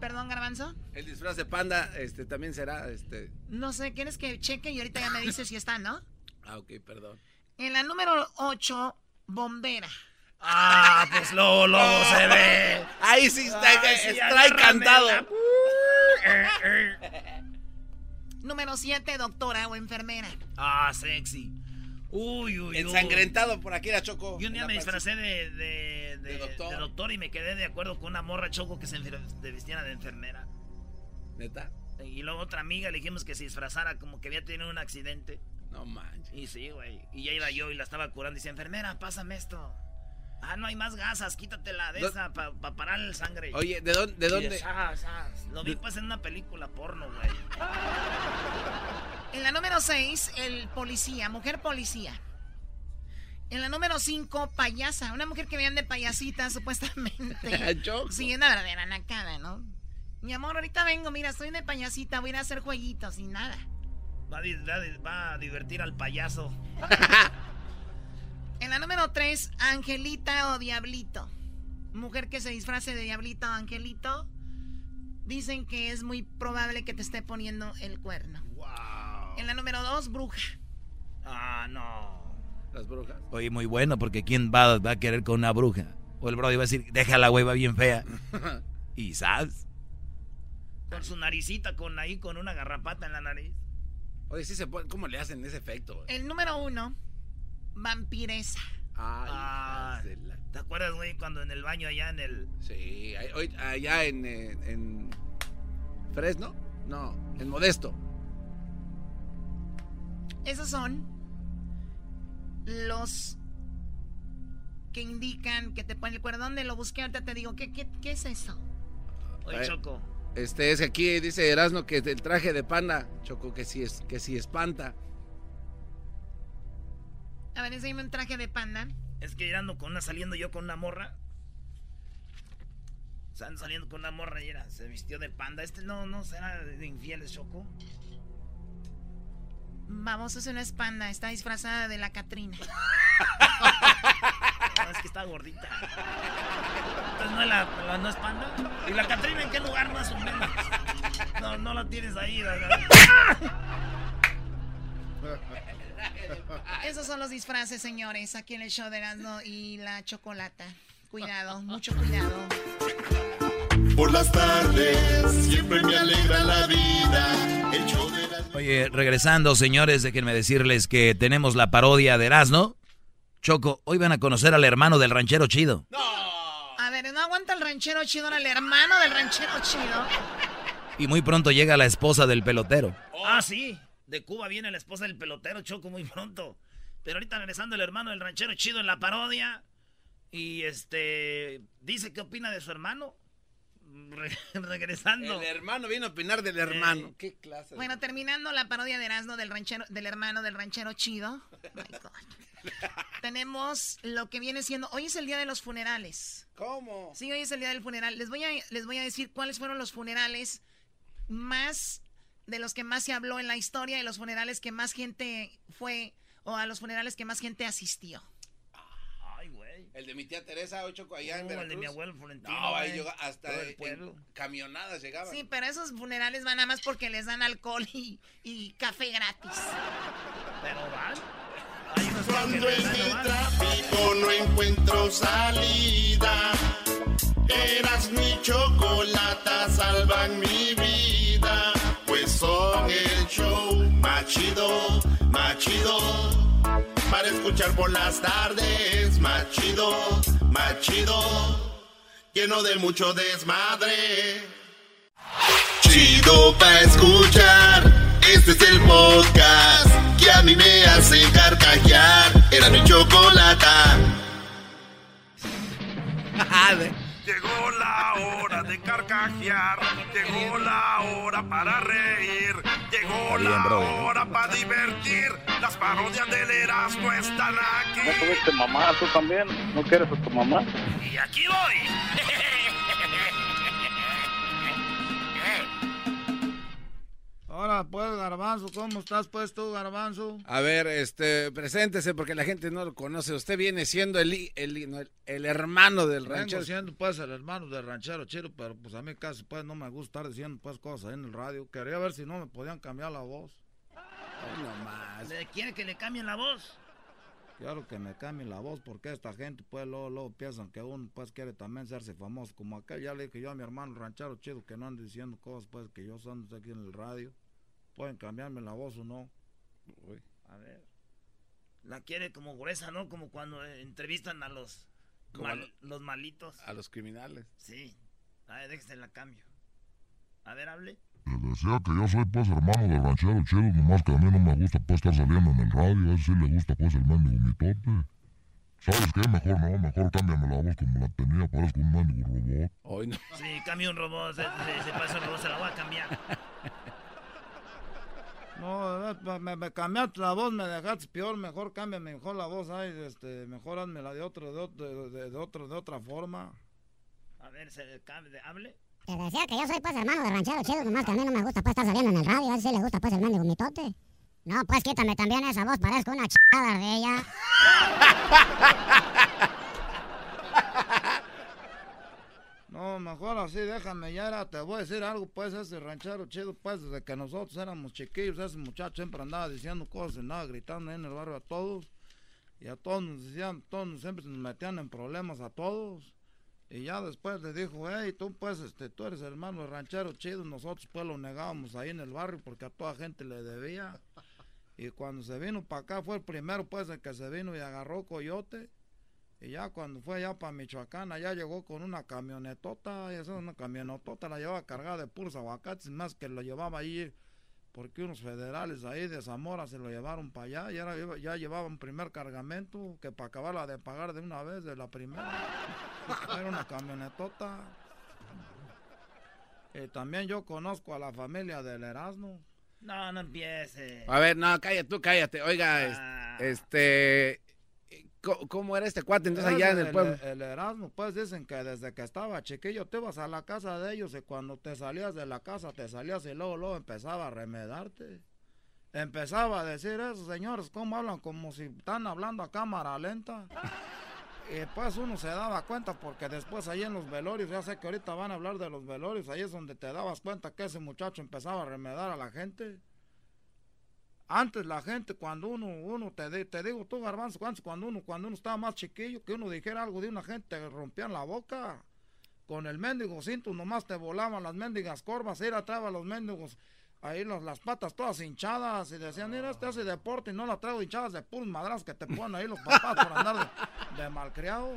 Perdón, Garbanzo. El disfraz de panda este, también será... Este... No sé, ¿quieres que cheque? Y ahorita ya me dices si está, ¿no? *laughs* Ah, ok, perdón. En la número 8, bombera. Ah, pues *laughs* luego, luego se ve. Ahí sí está, Ay, sí, está agárrame cantado. Número 7, doctora o enfermera. Ah, sexy. Uy, uy, uy. Ensangrentado por aquí era Choco. Yo un día me disfracé de, de, de- doctor. de doctor y me quedé de acuerdo con una morra choco que se vistiera de enfermera. ¿Neta? Y luego otra amiga le dijimos que se disfrazara como que había tenido un accidente. No manches. Y sí, güey. Y ya iba yo y la estaba curando y dice, enfermera, pásame esto. Ah, no hay más gasas, quítatela de esa para parar el sangre. Oye, ¿de dónde- de. Lo vi pues en una película porno, güey. En la número 6, el policía, mujer policía. En la número 5, payasa. Una mujer que vean de payasita, *laughs* supuestamente. Choco. sí, una verdadera nacada, ¿no? Mi amor, ahorita vengo, mira, estoy de payasita, voy a ir a hacer jueguitos y nada. Va a, va a divertir al payaso. *laughs* En la número 3, Angelita o Diablito. Mujer que se disfrace de Diablito o Angelito. Dicen que es muy probable que te esté poniendo el cuerno. En la número 2, Bruja. Ah, no. Las brujas. Oye, muy bueno, porque ¿quién va, va a querer con una bruja? O el brody va a decir, déjala, güey, va bien fea. *laughs* Y ¿sabes? Con su naricita, con ahí, con una garrapata en la nariz. Oye, sí se puede... ¿Cómo le hacen ese efecto? El número 1, Vampiresa. Ay, Ah, la- ¿Te acuerdas, güey, cuando en el baño allá en el... Sí, hoy- allá en, en Fresno, no, en Modesto. Esos son los que indican que te ponen el cuerno. ¿Dónde lo busqué? Ahorita te digo, ¿qué, qué, qué es eso? Oye, Eh, Choco. Este es aquí dice Erasmo que el traje de panda, Choco, que sí es, que sí espanta. A ver, enséñame un traje de panda. Es que ando con una, saliendo yo con una morra. O sea, ando saliendo con una morra y era, se vistió de panda. Este no, no será de infieles, Choco. Vamos, es una panda. Está disfrazada de la Catrina. *laughs* No, es que está gordita. Entonces no es, la, la- no es panda. ¿Y la Catrina en qué lugar más o menos? No, no la tienes ahí, ¿verdad? *laughs* *laughs* Esos son los disfraces, señores, aquí en el show de Erasmo y la Chocolata. Cuidado, mucho cuidado. Por las tardes siempre me alegra la vida. El show de la... Oye, regresando, señores, déjenme decirles que tenemos la parodia de Erasmo. Choco, hoy van a conocer al hermano del ranchero chido. A ver, no aguanta el ranchero chido, era el hermano del ranchero chido. Y muy pronto llega la esposa del pelotero. Ah, sí. De Cuba viene la esposa del pelotero Choco muy pronto. Pero ahorita regresando el hermano del ranchero chido en la parodia. Y este. Dice qué opina de su hermano. *laughs* regresando. El hermano vino a opinar del hermano. Eh, ¿Qué clase? de- Bueno, terminando la parodia de Erasmo del ranchero, del hermano del ranchero chido. My God. *laughs* Tenemos lo que viene siendo. Hoy es el día de los funerales. ¿Cómo? Sí, hoy es el día del funeral. Les voy a, les voy a decir cuáles fueron los funerales más de los que más se habló en la historia y los funerales que más gente fue o a los funerales que más gente asistió. Ay, güey. El de mi tía Teresa, ocho allá en No, Veracruz. el de mi abuelo Florentino, No, ahí llegó hasta el en pueblo. camionadas llegaban. Sí, pero esos funerales van nada más porque les dan alcohol y, y café gratis. Pero van. Cuando en el tráfico no encuentro salida, eras mi chocolata, salvan mi vida, son el show más chido, más chido, para escuchar por las tardes, más chido, más chido, lleno de mucho desmadre. Chido pa' escuchar. Este es el podcast que a mí me hace carcajear. Era mi chocolata. *laughs* Llegó la hora de carcajear, llegó la hora para reír, llegó bien, la brother. hora para divertir. Las parodias del Erasmo están aquí. ¿No tuviste mamá tú también? ¿No quieres a tu mamá? Y aquí voy. *laughs* Ahora pues, Garbanzo, ¿cómo estás pues tú, Garbanzo? A ver, este, preséntese porque la gente no lo conoce. Usted viene siendo el, el, no, el, el hermano del Vengo ranchero. siendo pues el hermano del ranchero chido, pero pues a mí casi pues no me gusta estar diciendo pues cosas ahí en el radio. Quería ver si no me podían cambiar la voz. no más. ¿Le quiere que le cambien la voz? Quiero que me cambien la voz porque esta gente pues luego, luego piensan que uno pues quiere también hacerse famoso. Como acá ya le dije yo a mi hermano ranchero chido que no ande diciendo cosas pues que yo son aquí en el radio. Pueden cambiarme la voz o no. A ver. La quiere como gruesa, ¿no? Como cuando eh, entrevistan a los, Como a mal- los malitos. A los criminales. Sí. A ver, déjese la cambio. A ver, hable. Les decía que yo soy pues hermano del ranchero chido, nomás que a mí no me gusta pues estar saliendo en el radio, a él sí le gusta pues el mendigo mitote. ¿Sabes qué? Mejor no, mejor cámbiame la voz como la tenía, parezco un mendigo robot. Hoy no. Sí, cambio un robot. Se, se, se pasa un robot, se la voy a cambiar. *laughs* No, verdad, me, me cambiaste la voz, me dejaste peor, mejor cámbiame mejor la voz, ay, este, mejor hazmela de otro, de otro, de, de otro, de otra forma. A ver, se cambia, hable. Te decía que yo soy pues hermano de ranchero chido, nomás que a mí no me gusta pues estar saliendo en el radio, a él sí le gusta pues el mendigo mitote. No, pues quítame también esa voz, parezco una chada de ella. *laughs* No, mejor así, déjame, ya era, te voy a decir algo, pues, ese ranchero chido, pues, desde que nosotros éramos chiquillos, ese muchacho siempre andaba diciendo cosas, andaba gritando ahí en el barrio a todos, y a todos nos decían, todos siempre nos metían en problemas a todos, y ya después le dijo, hey, tú, pues, este, tú eres hermano ranchero chido, nosotros, pues, lo negábamos ahí en el barrio porque a toda gente le debía, y cuando se vino para acá, fue el primero, pues, el que se vino y agarró coyote, y ya cuando fue allá para Michoacán, allá llegó con una camionetota, y esa es una camionetota, la llevaba cargada de puros aguacates, más que lo llevaba ahí, porque unos federales ahí de Zamora se lo llevaron para allá, y era, ya llevaba un primer cargamento, que para acabarla de pagar de una vez, de la primera, *laughs* era una camionetota. Y también yo conozco a la familia del Erasmo. No, no empiece. A ver, no, cállate, tú cállate. Oiga, Ah. este. ¿Cómo, era este cuate entonces allá en el pueblo? El Erasmo, pues dicen que desde que estaba chiquillo te ibas a la casa de ellos y cuando te salías de la casa te salías y luego, luego empezaba a remedarte. Empezaba a decir eso, señores, ¿cómo hablan? Como si están hablando a cámara lenta. Y pues uno se daba cuenta porque después ahí en los velorios, ya sé que ahorita van a hablar de los velorios, ahí es donde te dabas cuenta que ese muchacho empezaba a remedar a la gente. Antes la gente, cuando uno, uno te, di- te digo tú, Garbanzo, cuando uno, cuando uno estaba más chiquillo, que uno dijera algo de una gente, te rompían la boca. Con el mendigo cinto nomás te volaban las mendigas corvas, ir atrás a los mendigos, ahí los- las patas todas hinchadas, y decían, mira, este hace deporte y no la traigo hinchadas de puros madras que te ponen ahí los papás por andar de, de malcriado.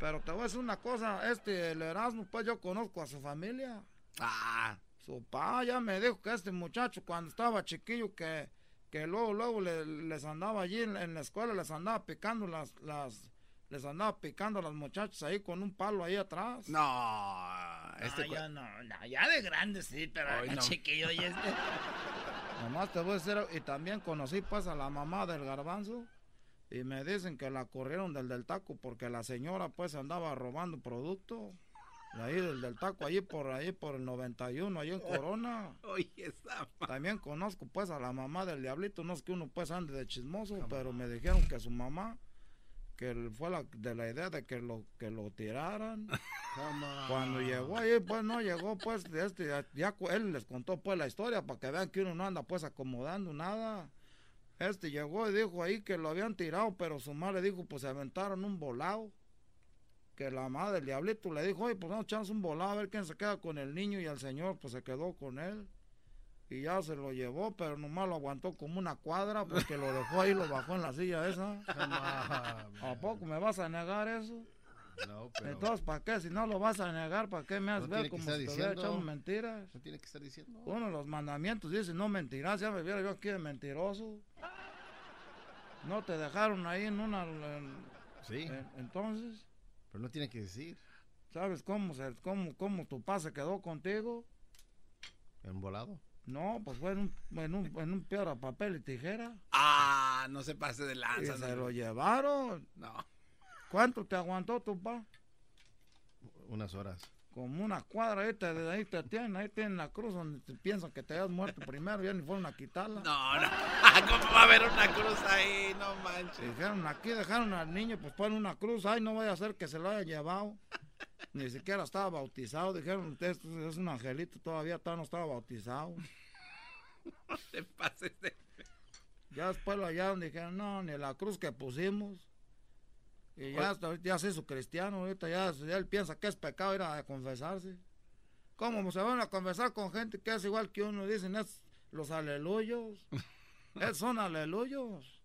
Pero te voy a decir una cosa, este, el Erasmo, pues yo conozco a su familia. Ah. Su pa ya me dijo que este muchacho cuando estaba chiquillo que, que luego, luego le- les andaba allí en, en la escuela, les andaba picando las, las, les andaba picando a las muchachas ahí con un palo ahí atrás. No. este No, no, ya de grande sí, pero Ay, no. chiquillo y este. *laughs* Nomás te voy a decir, y también conocí pues a la mamá del garbanzo y me dicen que la corrieron del del taco porque la señora pues andaba robando producto. De ahí del del taco, allí por ahí por el 91, ahí en Corona. *laughs* Oye, También conozco pues a la mamá del diablito, no es que uno pues ande de chismoso, pero me dijeron que su mamá que fue la, de la idea de que lo que lo tiraran. *laughs* Cuando llegó ahí, pues no llegó, pues este, ya, ya él les contó pues la historia para que vean que uno no anda pues acomodando nada. Este llegó y dijo ahí que lo habían tirado, pero su madre dijo pues se aventaron un volado. Que la madre del diablito le dijo, oye, pues vamos a un volado a ver quién se queda con el niño y el señor pues se quedó con él. Y ya se lo llevó, pero nomás lo aguantó como una cuadra porque lo dejó ahí, lo bajó en la silla esa. *laughs* ¿A poco me vas a negar eso? No, pero- Entonces, ¿para qué? Si no lo vas a negar, ¿para qué me has No ver como si te echado mentiras? No tiene que estar diciendo. Uno de los mandamientos dice no mentirás, ya me viera yo aquí de mentiroso. No te dejaron ahí en una... en- Sí. en- entonces, Pero no tiene que decir. ¿sabes cómo, se, cómo, cómo tu papá se quedó contigo? En volado. No, pues fue en un, en un, en un piedra, papel y tijera. Ah, no se pase de Y lanza. se lo llevaron. No. ¿Cuánto te aguantó tu papá? Unas horas. Como una cuadra, ahí te, ahí te tienen, ahí tienen la cruz donde te piensan que te hayas muerto primero, ya ni fueron a quitarla. No, no. *laughs* ¿Cómo va a haber una cruz ahí? No manches. Dijeron, aquí dejaron al niño, pues ponen una cruz, ay, no vaya a ser que se lo haya llevado. *laughs* Ni siquiera estaba bautizado, dijeron, usted es- un angelito, todavía todavía no estaba bautizado. *laughs* No te pases de... Ya después lo hallaron, dijeron, no, ni la cruz que pusimos. Y ya, ya se hizo cristiano, ahorita ya, ya él piensa que es pecado ir a confesarse. ¿Cómo se van a confesar con gente que es igual que uno? Dicen, es los aleluyos. *laughs* es, son aleluyos.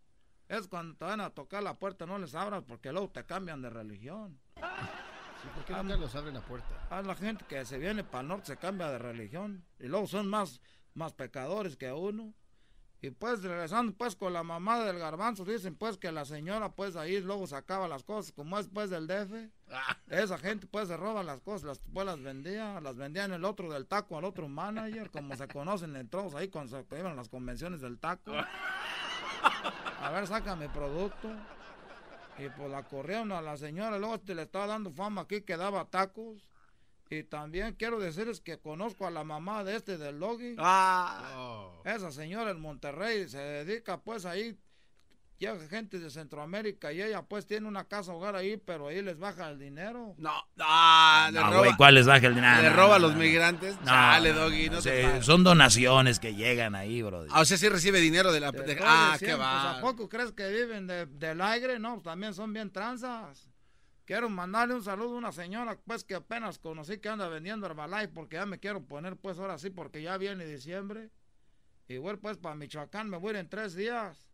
Es cuando te van a tocar la puerta, no les abras porque luego te cambian de religión. Sí, ¿Por qué nunca los abren la puerta? A la gente que se viene para el norte se cambia de religión. Y luego son más, más pecadores que uno. Y pues regresando pues con la mamá del garbanzo, dicen pues que la señora pues ahí luego sacaba las cosas, como es pues del DF. Esa gente pues se roba las cosas, las, pues las vendía, las vendía en el otro del taco al otro manager, como se conocen entre todos ahí cuando se iban a las convenciones del taco. A ver, saca mi producto. Y pues la corrieron a la señora, luego este le estaba dando fama aquí que daba tacos. Y también quiero decirles que conozco a la mamá de este del Logi. Ah. Esa señora en Monterrey se dedica pues ahí, llega gente de Centroamérica y ella pues tiene una casa hogar ahí, pero ahí les baja el dinero. No, ah, le No, roba. güey, ¿cuál les baja el dinero? Le No, roba a no, los no. migrantes. No, no, Doggy, no, no pases. Son donaciones que llegan ahí, bro. Ah, o sea, sí recibe dinero de la... De- ah, qué pues, va. ¿A poco crees que viven de- del aire? No, también son bien tranzas. Quiero mandarle un saludo a una señora pues que apenas conocí que anda vendiendo Herbalife porque ya me quiero poner pues ahora sí porque ya viene diciembre. Igual pues para Michoacán me voy a ir en tres días.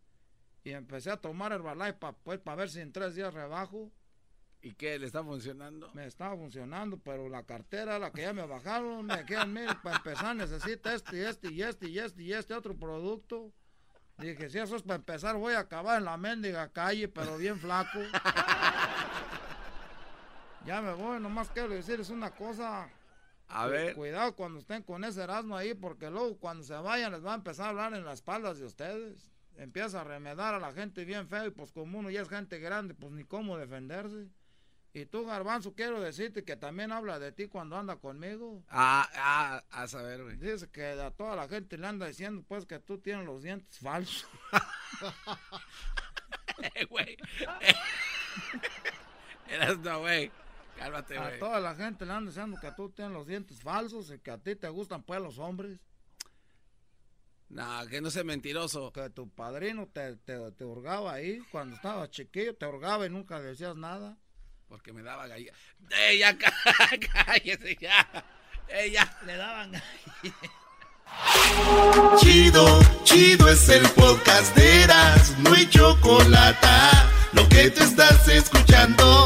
Y empecé a tomar Herbalife pa, pues para ver si en tres días rebajo. ¿Y qué? ¿Le está funcionando? Me estaba funcionando, pero la cartera, la que ya me bajaron, me quedan mil para empezar, necesita este y este y este y este y este otro producto. Dije, si eso es para empezar, voy a acabar en la mendiga calle, pero bien flaco. *laughs* ya me voy, nomás quiero decirles una cosa. A ver. Cuidado cuando estén con ese Erasmo ahí, porque luego cuando se vayan les va a empezar a hablar en las espaldas de ustedes. Empieza a remedar a la gente bien feo y pues como uno ya es gente grande, pues ni cómo defenderse. Y tú, Garbanzo, quiero decirte que también habla de ti cuando anda conmigo. Ah, ah, a saber, güey. Dice que a toda la gente le anda diciendo pues que tú tienes los dientes falsos. *laughs* Eh, güey. *laughs* *laughs* Eras no, güey. Cálmate, A toda la gente le anda diciendo que tú tienes los dientes falsos y que a ti te gustan pues los hombres. No, que no sea mentiroso. Que tu padrino te, te, te hurgaba ahí cuando estabas chiquillo, te hurgaba y nunca decías nada. Porque me daba gallina. ¡Ey, ya cá- *laughs* cállese ya! ¡Ey, ya! Le daban Chido, chido es el podcast de Eras, no hay chocolate. Lo que te estás escuchando,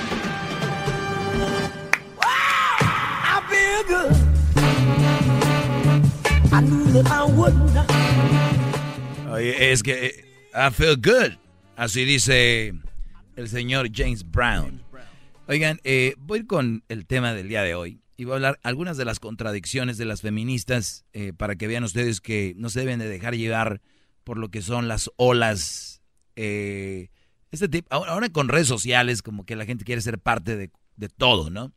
Oye, es que eh, I feel good. Así dice el señor James Brown. Oigan, eh, voy con el tema del día de hoy y voy a hablar algunas de las contradicciones de las feministas eh, para que vean ustedes que no se deben de dejar llevar por lo que son las olas. eh, este tipo, ahora con redes sociales como que la gente quiere ser parte de todo, ¿no?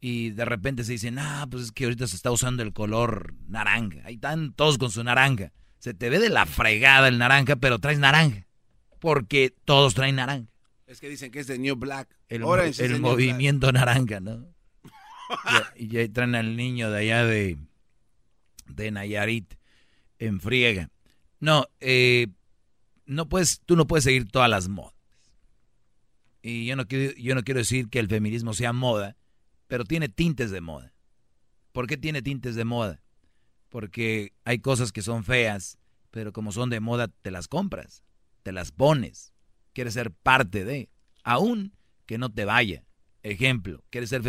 Y de repente se dicen, ah, pues es que ahorita se está usando el color naranja. Ahí están todos con su naranja. Se te ve de la fregada el naranja, pero traes naranja. Porque todos traen naranja. Es que dicen que es de New Black. El, Orange el movimiento naranja, ¿no? *laughs* y, y ahí traen al niño de allá de, de Nayarit en friega. No, eh, no puedes, tú no puedes seguir todas las modas. Y yo no, quiero, yo no quiero decir que el feminismo sea moda, pero tiene tintes de moda. ¿Por qué tiene tintes de moda? Porque hay cosas que son feas, pero como son de moda, te las compras, te las pones, quieres ser parte de, aún que no te vaya. Ejemplo, quieres ser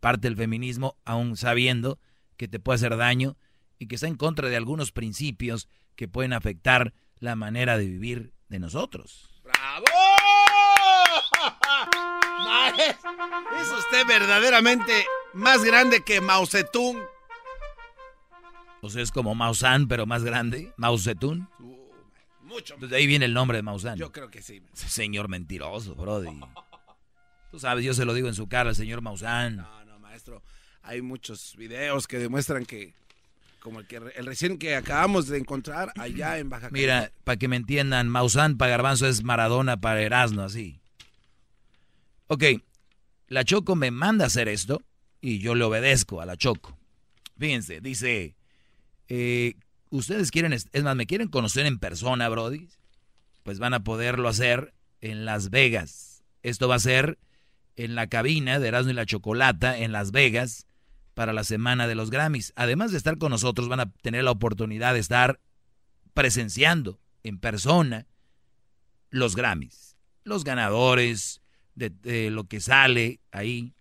parte del feminismo, aún sabiendo que te puede hacer daño y que está en contra de algunos principios que pueden afectar la manera de vivir de nosotros. ¡Bravo! Es usted verdaderamente más grande que Mao Zedong. O sea, es como Maussan, pero más grande. Mao Zedong. Mucho. Entonces, de ahí viene el nombre de Maussan. Yo creo que sí. Señor mentiroso, Brody. Tú sabes, yo se lo digo en su cara al señor Maussan. No, no, maestro. Hay muchos videos que demuestran que, como el que el recién que acabamos de encontrar allá en Baja Mira, para que me entiendan, Maussan para Garbanzo es Maradona para Erasmo, así. Ok, la Choco me manda a hacer esto y yo le obedezco a la Choco. Fíjense, dice, eh, ustedes quieren, es más, me quieren conocer en persona, Brody, pues van a poderlo hacer en Las Vegas. Esto va a ser en la cabina de Erasmo y la Chocolata en Las Vegas para la semana de los Grammys. Además de estar con nosotros, van a tener la oportunidad de estar presenciando en persona los Grammys, los ganadores de, lo que sale ahí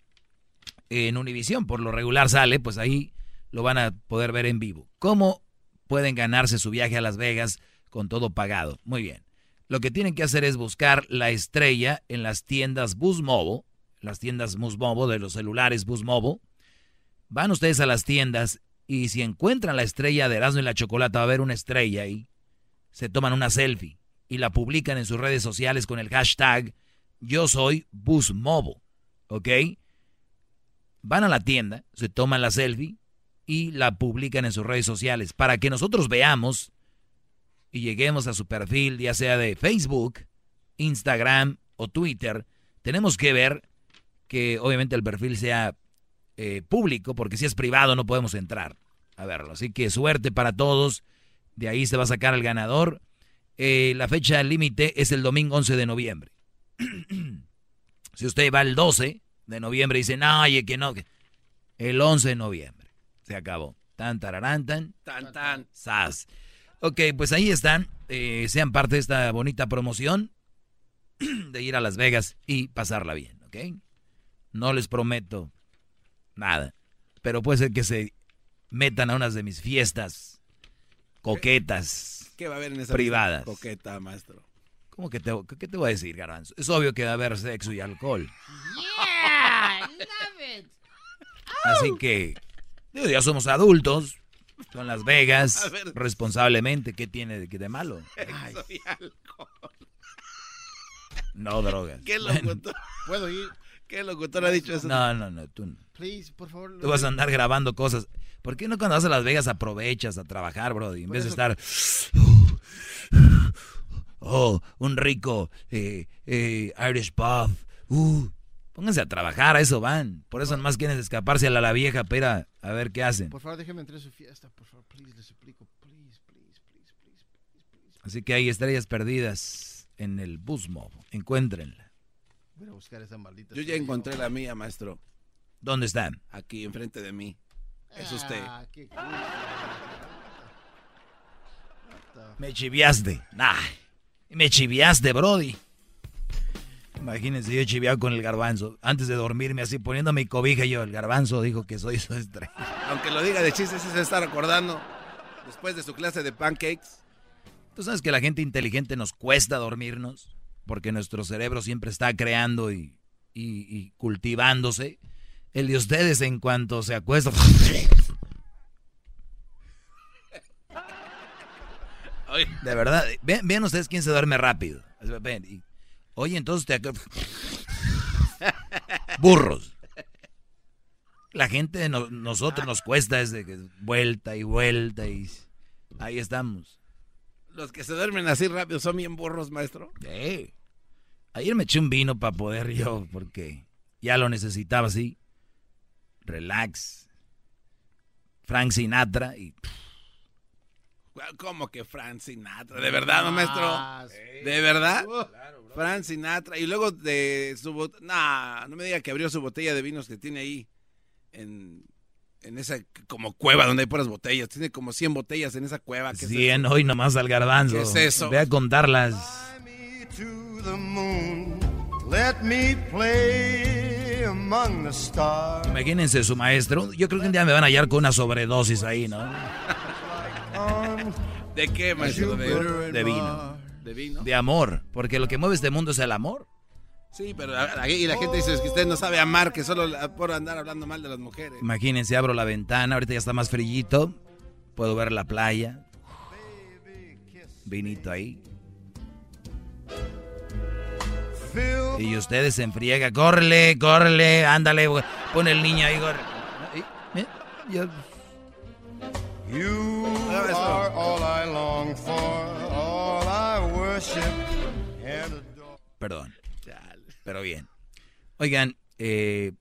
en Univisión. Por lo regular sale, pues ahí lo van a poder ver en vivo. ¿Cómo pueden ganarse su viaje a Las Vegas con todo pagado? Muy bien. Lo que tienen que hacer es buscar la estrella en las tiendas Bus Mobile, las tiendas Bus Mobile de los celulares Bus Mobile. Van ustedes a las tiendas y si encuentran la estrella de Erasmo y la Chocolata, va a haber una estrella ahí. Se toman una selfie y la publican en sus redes sociales con el hashtag Yo soy Bus Mobile. ¿Ok? Van a la tienda, se toman la selfie y la publican en sus redes sociales para que nosotros veamos y lleguemos a su perfil, ya sea de Facebook, Instagram o Twitter. Tenemos que ver que obviamente el perfil sea eh, público, porque si es privado no podemos entrar a verlo. Así que suerte para todos. De ahí se va a sacar el ganador. Eh, la fecha límite es el domingo 11 de noviembre. Si usted va el 12 de noviembre y dice, no, oye, que no, que-". el 11 de noviembre. Se acabó. Tan, tararán, tan, Tan, tan. sas. Ok, pues ahí están. Eh, sean parte de esta bonita promoción de ir a Las Vegas y pasarla bien, ¿ok? No les prometo nada. Pero puede ser que se metan a unas de mis fiestas coquetas, ¿Qué va a haber en esa privadas. coqueta, maestro? ¿Cómo que te, qué te voy a decir, Garbanzo? Es obvio que va a haber sexo y alcohol. Yeah, love it. Así que, digo, ya somos adultos. Son Las Vegas, A ver. responsablemente. ¿Qué tiene de, de malo? Sexo y alcohol. No drogas. ¿Qué locutor? ¿Puedo ir? ¿Qué locutor ha dicho eso? No, no, no, tú no. Please, por favor. Tú vas a andar grabando cosas. ¿Por qué no cuando vas a Las Vegas aprovechas a trabajar, Brody? En Por vez de estar... Oh, un rico eh, eh, Irish pub. Uh, pónganse a trabajar, a eso van. Por eso nomás quieren escaparse a la, la vieja pera a ver qué hacen. Por favor, déjeme entrar a su fiesta, por favor, please, les suplico, please, please, please, please, please. Así que hay estrellas perdidas en el Busmo. Encuéntrenla. Voy a buscar esa maldita. Yo ya encontré la mía, maestro. ¿Dónde están? Aquí, enfrente de mí. Es usted. Ah, qué Me chiviaste. Nah, me chiviaste, Brody. Imagínense, yo he chiviado con el garbanzo. Antes de dormirme así, poniendo mi cobija, yo, el garbanzo dijo que soy su estrella. Aunque lo diga de chistes, se está recordando después de su clase de pancakes. Tú sabes que la gente inteligente nos cuesta dormirnos, porque nuestro cerebro siempre está creando y, y- y cultivándose. El de ustedes, en cuanto se acuesta. *laughs* De verdad, vean, vean ustedes quién se duerme rápido. Oye, entonces te *laughs* Burros. La gente, no- nosotros nos cuesta desde que vuelta y vuelta y ahí estamos. Los que se duermen así rápido son bien burros, maestro. Sí. Ayer me eché un vino para poder yo, porque ya lo necesitaba así. Relax. Frank Sinatra y ¿Cómo que Frank Sinatra? ¿De verdad, no, maestro? ¿De verdad? Frank Sinatra. Y luego de su botella... Nah, no me diga que abrió su botella de vinos que tiene ahí en, en esa como cueva donde hay puras botellas. Tiene como 100 botellas en esa cueva. ¿Qué es 100 eso? hoy nomás al garbanzo. ¿Qué es eso? Ve a contarlas. Let me play among the stars. Imagínense su maestro. Yo creo que un día me van a hallar con una sobredosis ahí, ¿no? ¿De qué, maestro? De, De vino. ¿De vino? De amor. Porque lo que mueve este mundo es el amor. Sí, pero y la gente dice que usted no sabe amar, que solo por andar hablando mal de las mujeres. Imagínense, abro la ventana, ahorita ya está más frillito. Puedo ver la playa. Vinito ahí. Y ustedes se enfriega, córrele, córrele, ándale, güey. pon el niño ahí, corre. Y- eh, yo- You are all I long for, all I worship and adore. Perdón. Pero bien. Oigan, eh,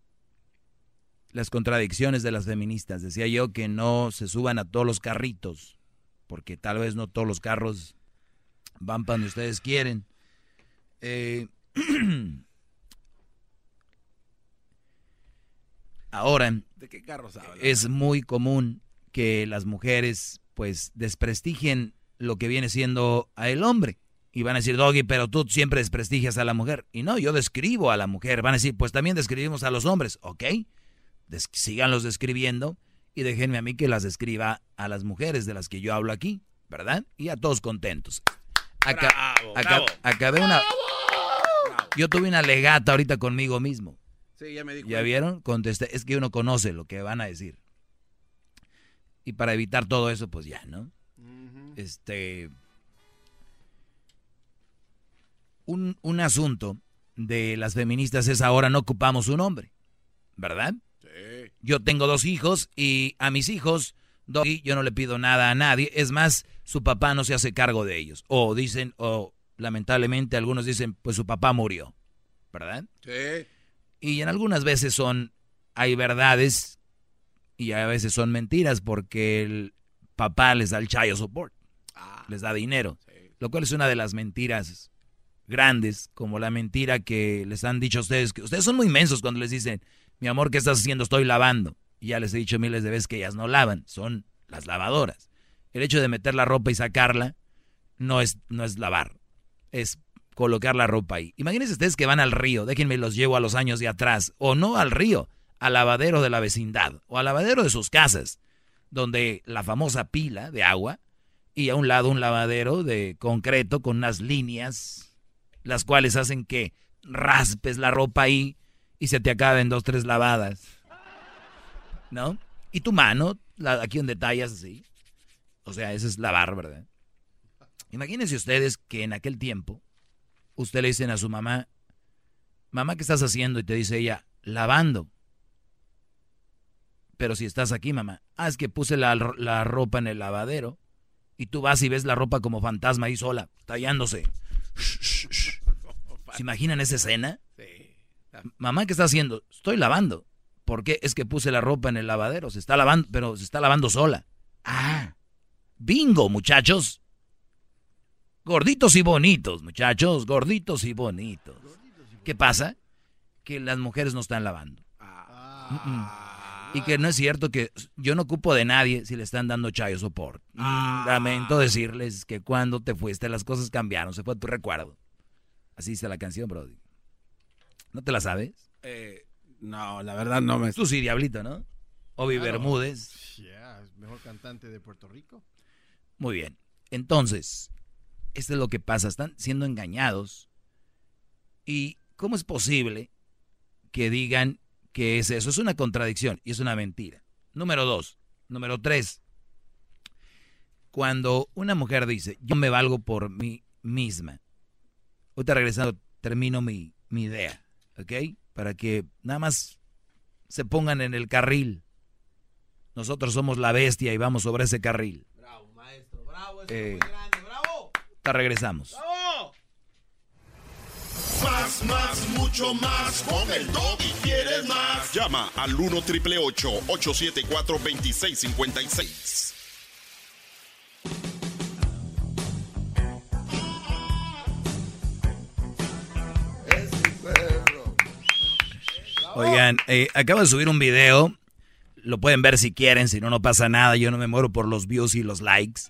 las contradicciones de las feministas. Decía yo que no se suban a todos los carritos, porque tal vez no todos los carros van para donde ustedes quieren. Eh, *clears throat* ahora, ¿De qué carros habla? es muy común que las mujeres pues desprestigien lo que viene siendo a el hombre. Y van a decir, Doggy, pero tú siempre desprestigias a la mujer. Y no, yo describo a la mujer. Van a decir, pues también describimos a los hombres. Ok, Des- síganlos describiendo y déjenme a mí que las describa a las mujeres de las que yo hablo aquí, ¿verdad? Y a todos contentos. Aca- Bravo, aca- bravo. acabé una... Yo tuve una legata ahorita conmigo mismo. Sí, ya me di ¿Ya vieron? Contesté. Es que uno conoce lo que van a decir. Y para evitar todo eso, pues ya, ¿no? Este. Un, un asunto de las feministas es ahora no ocupamos un hombre. ¿Verdad? Sí. Yo tengo dos hijos y a mis hijos, Doggy, yo no le pido nada a nadie. Es más, su papá no se hace cargo de ellos. O dicen, o lamentablemente algunos dicen, pues su papá murió. ¿Verdad? Sí. Y en algunas veces son, hay verdades y a veces son mentiras porque el papá les da el child support, les da dinero, lo cual es una de las mentiras grandes, como la mentira que les han dicho a ustedes, que ustedes son muy inmensos cuando les dicen, mi amor, ¿qué estás haciendo? Estoy lavando. Y ya les he dicho miles de veces que ellas no lavan, son las lavadoras. El hecho de meter la ropa y sacarla no es, no es lavar, es colocar la ropa ahí. Imagínense ustedes que van al río, déjenme los llevo a los años de atrás, o no al río, al lavadero de la vecindad, o al lavadero de sus casas, donde la famosa pila de agua, y a un lado un lavadero de concreto con unas líneas, las cuales hacen que raspes la ropa ahí y se te acaben dos, tres lavadas. ¿No? Y tu mano, la, aquí donde tallas así. O sea, eso es lavar, ¿verdad? Imagínense ustedes que en aquel tiempo usted le dicen a su mamá, mamá, ¿qué estás haciendo? Y te dice ella, lavando. Pero si estás aquí, mamá, ah, es que puse la, la ropa en el lavadero y tú vas y ves la ropa como fantasma ahí sola, tallándose. ¿Se imaginan esa escena? Mamá, ¿qué está haciendo? Estoy lavando. ¿Por qué? Es que puse la ropa en el lavadero, se está lavando, pero se está lavando sola. Ah, bingo, muchachos. Gorditos y bonitos, muchachos, gorditos y bonitos. ¿Qué pasa? Que las mujeres no están lavando. Mm-mm. Y que no es cierto que yo no ocupo de nadie si le están dando chayo support. Ah. Lamento decirles que cuando te fuiste las cosas cambiaron, se fue tu recuerdo. Así dice la canción, Brody. ¿No te la sabes? Eh, no, la verdad no me... Tú sí, Diablito, ¿no? Obi Claro. Bermúdez. Yeah, es mejor cantante de Puerto Rico. Muy bien. Entonces, esto es lo que pasa. Están siendo engañados. ¿Y cómo es posible que digan que es eso? Es una contradicción y es una mentira. Número dos. Número tres. Cuando una mujer dice, yo me valgo por mí misma. Ahorita regresando, termino mi, mi idea. ¿Ok? Para que nada más se pongan en el carril. Nosotros somos la bestia y vamos sobre ese carril. Bravo, maestro, bravo, eso Eh, es muy grande, bravo. Te regresamos. ¡Bravo! Más, más, mucho más. Con el y quieres más. Llama al 1 triple 874 2656. Oigan, eh, acabo de subir un video. Lo pueden ver si quieren, si no, no pasa nada. Yo no me muero por los views y los likes.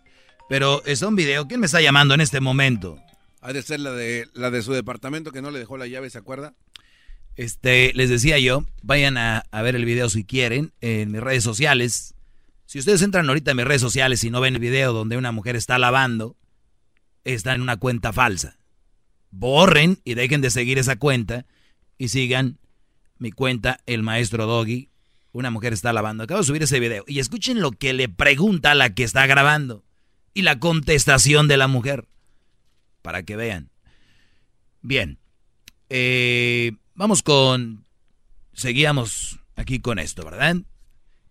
Pero es un video. ¿Quién me está llamando en este momento? Ha de ser la de, la de su departamento que no le dejó la llave, ¿se acuerda? Este, les decía yo, vayan a, a ver el video si quieren en mis redes sociales. Si ustedes entran ahorita en mis redes sociales y no ven el video donde una mujer está lavando, está en una cuenta falsa. Borren y dejen de seguir esa cuenta y sigan mi cuenta, el maestro Doggy. Una mujer está lavando. Acabo de subir ese video. Y escuchen lo que le pregunta a la que está grabando. Y la contestación de la mujer. Para que vean. Bien. Eh, vamos con... Seguíamos aquí con esto, ¿verdad?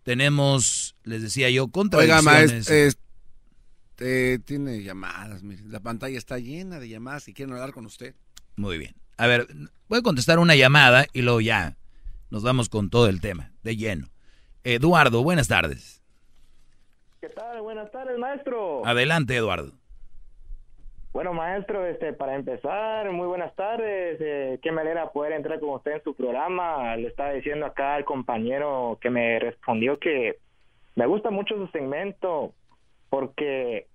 Tenemos, les decía yo, Oiga, contradicciones. maestro, este, tiene llamadas, mire, la pantalla está llena de llamadas y quieren hablar con usted. Muy bien. A ver, voy a contestar una llamada y luego ya nos vamos con todo el tema, de lleno. Eduardo, buenas tardes. ¿Qué tal? Buenas tardes, maestro. Adelante, Eduardo. Bueno, maestro, este, para empezar, muy buenas tardes. Eh, qué manera poder entrar con usted en su programa. Le estaba diciendo acá al compañero que me respondió que me gusta mucho su segmento porque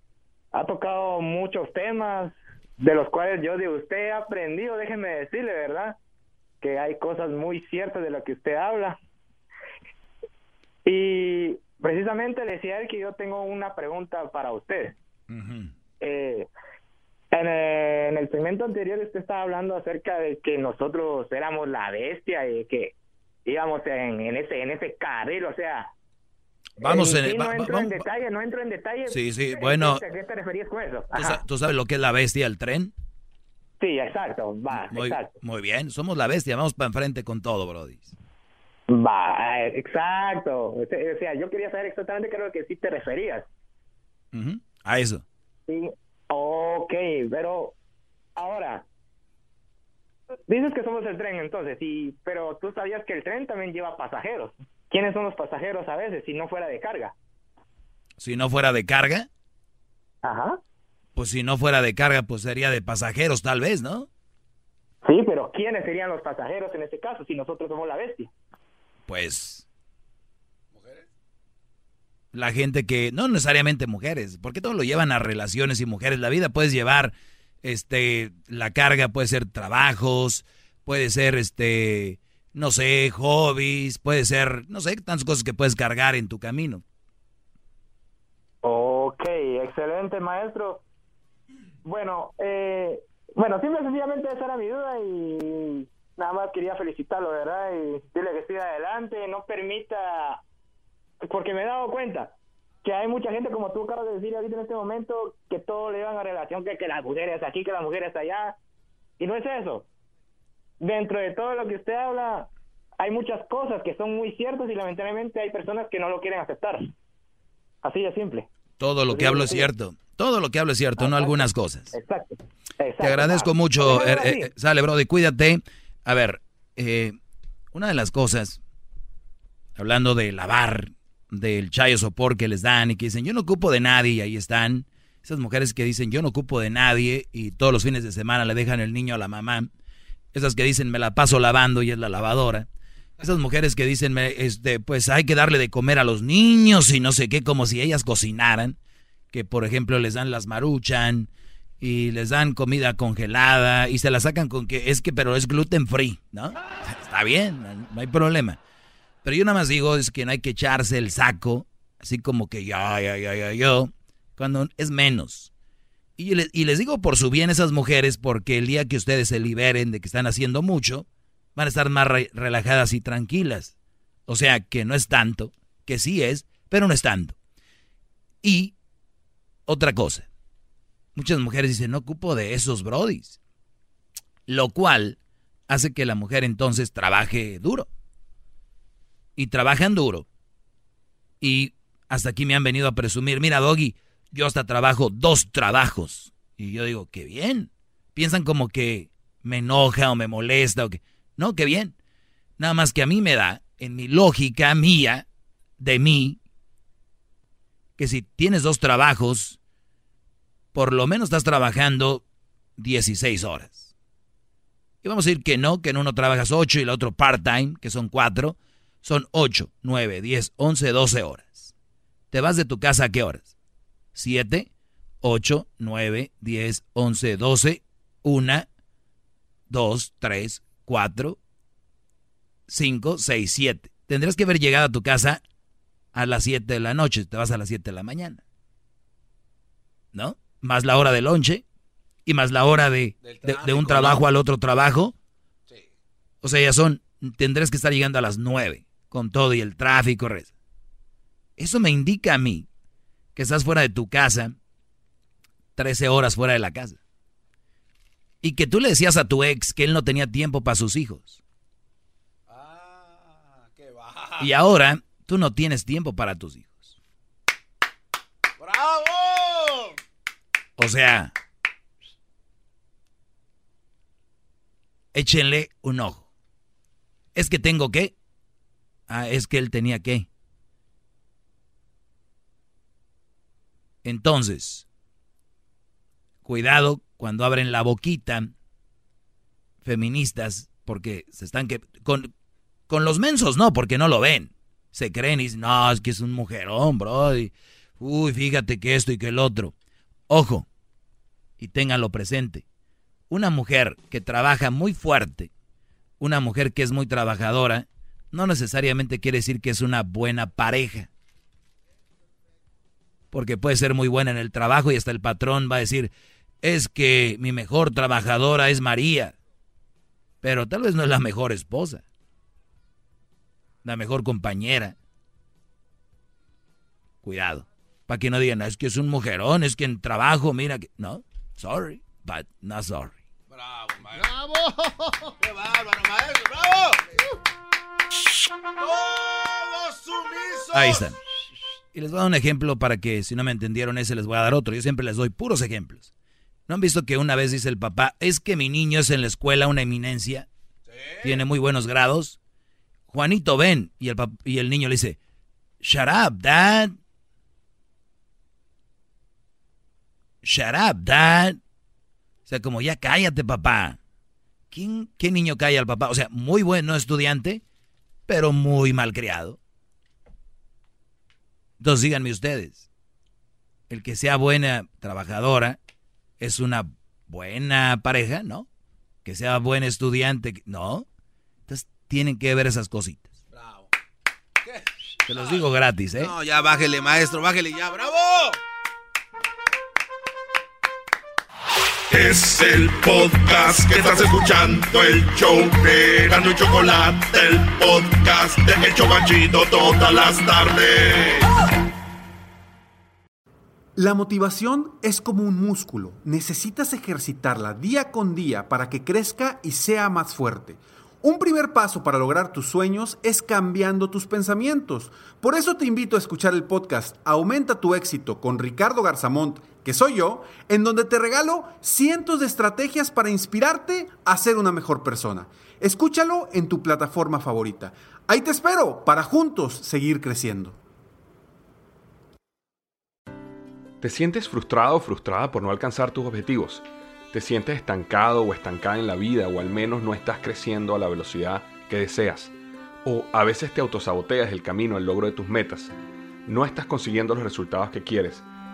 ha tocado muchos temas de los cuales yo de usted he aprendido, déjeme decirle, ¿verdad? Que hay cosas muy ciertas de lo que usted habla. Y precisamente le decía él que yo tengo una pregunta para usted. Eh, en el segmento anterior usted estaba hablando acerca de que nosotros éramos la bestia y que íbamos en, en ese en ese carril, o sea, Vamos en en sí el- no va- entro va- en detalle, no entro en detalle. Sí, sí, ¿A qué- bueno. ¿A qué te referías con eso? ¿Tú, sabes lo que es la bestia, el tren? Sí, exacto, va, Muy, exacto. muy bien, somos la bestia, vamos para enfrente con todo, Brody. Va, eh, exacto. O sea, yo quería saber exactamente qué es lo que sí te referías. A eso. Sí. Ok, pero ahora, dices que somos el tren entonces, y, pero tú sabías que el tren también lleva pasajeros. ¿Quiénes son los pasajeros a veces si no fuera de carga? Si no fuera de carga, Ajá. pues si no fuera de carga, pues sería de pasajeros tal vez, ¿no? Sí, pero ¿quiénes serían los pasajeros en este caso si nosotros somos la bestia? Pues... La gente que, no necesariamente mujeres, porque todo lo llevan a relaciones y mujeres. La vida puedes llevar, este, la carga puede ser trabajos, puede ser, este, no sé, hobbies, puede ser, no sé, tantas cosas que puedes cargar en tu camino. Ok, excelente maestro. Bueno, eh, bueno, simple sencillamente esa era mi duda y nada más quería felicitarlo, ¿verdad? Y decirle que siga adelante, no permita, porque me he dado cuenta que hay mucha gente, como tú acabas de decir ahorita en este momento, que todo le van a relación, que, que las mujeres aquí, que las mujeres allá, y no es eso. Dentro de todo lo que usted habla, hay muchas cosas que son muy ciertas y lamentablemente hay personas que no lo quieren aceptar. Así de simple. Todo lo que hablo es cierto. Todo lo que hablo es cierto, no algunas cosas. Exacto. Te agradezco mucho. eh, eh, sale, Brody, cuídate. A ver, eh, una de las cosas, hablando de lavar, del chayo sopor que les dan y que dicen, yo no ocupo de nadie, y ahí están. Esas mujeres que dicen, yo no ocupo de nadie, y todos los fines de semana le dejan el niño a la mamá. Esas que dicen, me la paso lavando y es la lavadora. Esas mujeres que dicen, este, pues hay que darle de comer a los niños y no sé qué, como si ellas cocinaran. Que por ejemplo les dan las maruchan y les dan comida congelada y se la sacan con que es que, pero es gluten free, ¿no? *laughs* Está bien, no hay problema. Pero yo nada más digo es que no hay que echarse el saco, así como que ya, ya, ya, ya, yo, cuando es menos. Y, y les digo por su bien esas mujeres, porque el día que ustedes se liberen de que están haciendo mucho, van a estar más relajadas y tranquilas. O sea, que no es tanto, que sí es, pero no es tanto. Y otra cosa, muchas mujeres dicen, no ocupo de esos brodis. Lo cual hace que la mujer entonces trabaje duro. Y trabajan duro. Y hasta aquí me han venido a presumir, mira Doggy, yo hasta trabajo dos trabajos. Y yo digo, qué bien. Piensan como que me enoja o me molesta o que... No, qué bien. Nada más que a mí me da, en mi lógica mía, de mí, que si tienes dos trabajos, por lo menos estás trabajando 16 horas. Y vamos a decir que no, que en uno trabajas 8 y el otro part-time, que son 4, son 8, 9, 10, 11, 12 horas. ¿Te vas de tu casa a qué horas? 7, 8, 9, 10, 11, 12, 1, 2, 3, 4, 5, 6, 7. Tendrás que haber llegado a tu casa a las 7 de la noche, te vas a las 7 de la mañana. ¿No? Más la hora de lonche y más la hora de, de, un trabajo al otro trabajo. O sea, ya son, tendrás que estar llegando a las 9 con todo y el tráfico. Eso me indica a mí que estás fuera de tu casa 13 horas fuera de la casa. Y que tú le decías a tu ex que él no tenía tiempo para sus hijos. Ah, qué Y ahora tú no tienes tiempo para tus hijos. ¡Bravo! O sea, échenle un ojo. Es que tengo que. Ah, es que él tenía que. Entonces, cuidado cuando abren la boquita feministas, porque se están que con, con los mensos no, porque no lo ven. Se creen y dicen, no, es que es un mujerón, bro. uy, fíjate que esto y que el otro. Ojo, y ténganlo presente. Una mujer que trabaja muy fuerte, una mujer que es muy trabajadora, no necesariamente quiere decir que es una buena pareja. Porque puede ser muy buena en el trabajo y hasta el patrón va a decir, es que mi mejor trabajadora es María, pero tal vez no es la mejor esposa, la mejor compañera. Cuidado, para que no digan, es que es un mujerón, es que en trabajo, mira que... No, sorry, but not sorry. Bravo, maestro. Bravo. Qué bárbaro, maestro, bravo. Todos sumisos. Ahí están. Y les voy a dar un ejemplo para que si no me entendieron ese les voy a dar otro. Yo siempre les doy puros ejemplos. ¿No han visto que una vez dice el papá, es que mi niño es en la escuela una eminencia? Tiene muy buenos grados. Juanito, ven. Y el, y el niño le dice, shut up, dad. Shut up, dad. O sea, como ya cállate, papá. ¿Quién, ¿Qué niño calla al papá? O sea, muy bueno estudiante, pero muy malcriado. Entonces díganme ustedes, el que sea buena trabajadora, es una buena pareja, ¿no? Que sea buen estudiante, ¿no? Entonces tienen que ver esas cositas. Bravo. ¿Qué? Te los digo gratis, ¿eh? No, ya bájele, maestro, bájele ya, bravo. Es el podcast que estás escuchando, el show de y Chocolate, el podcast de El Chocachito todas las tardes. La motivación es como un músculo. Necesitas ejercitarla día con día para que crezca y sea más fuerte. Un primer paso para lograr tus sueños es cambiando tus pensamientos. Por eso te invito a escuchar el podcast Aumenta tu éxito con Ricardo Garzamont, que soy yo, en donde te regalo cientos de estrategias para inspirarte a ser una mejor persona. Escúchalo en tu plataforma favorita. Ahí te espero para juntos seguir creciendo. ¿Te sientes frustrado o frustrada por no alcanzar tus objetivos? ¿Te sientes estancado o estancada en la vida o al menos no estás creciendo a la velocidad que deseas? O a veces te autosaboteas el camino al logro de tus metas. No estás consiguiendo los resultados que quieres.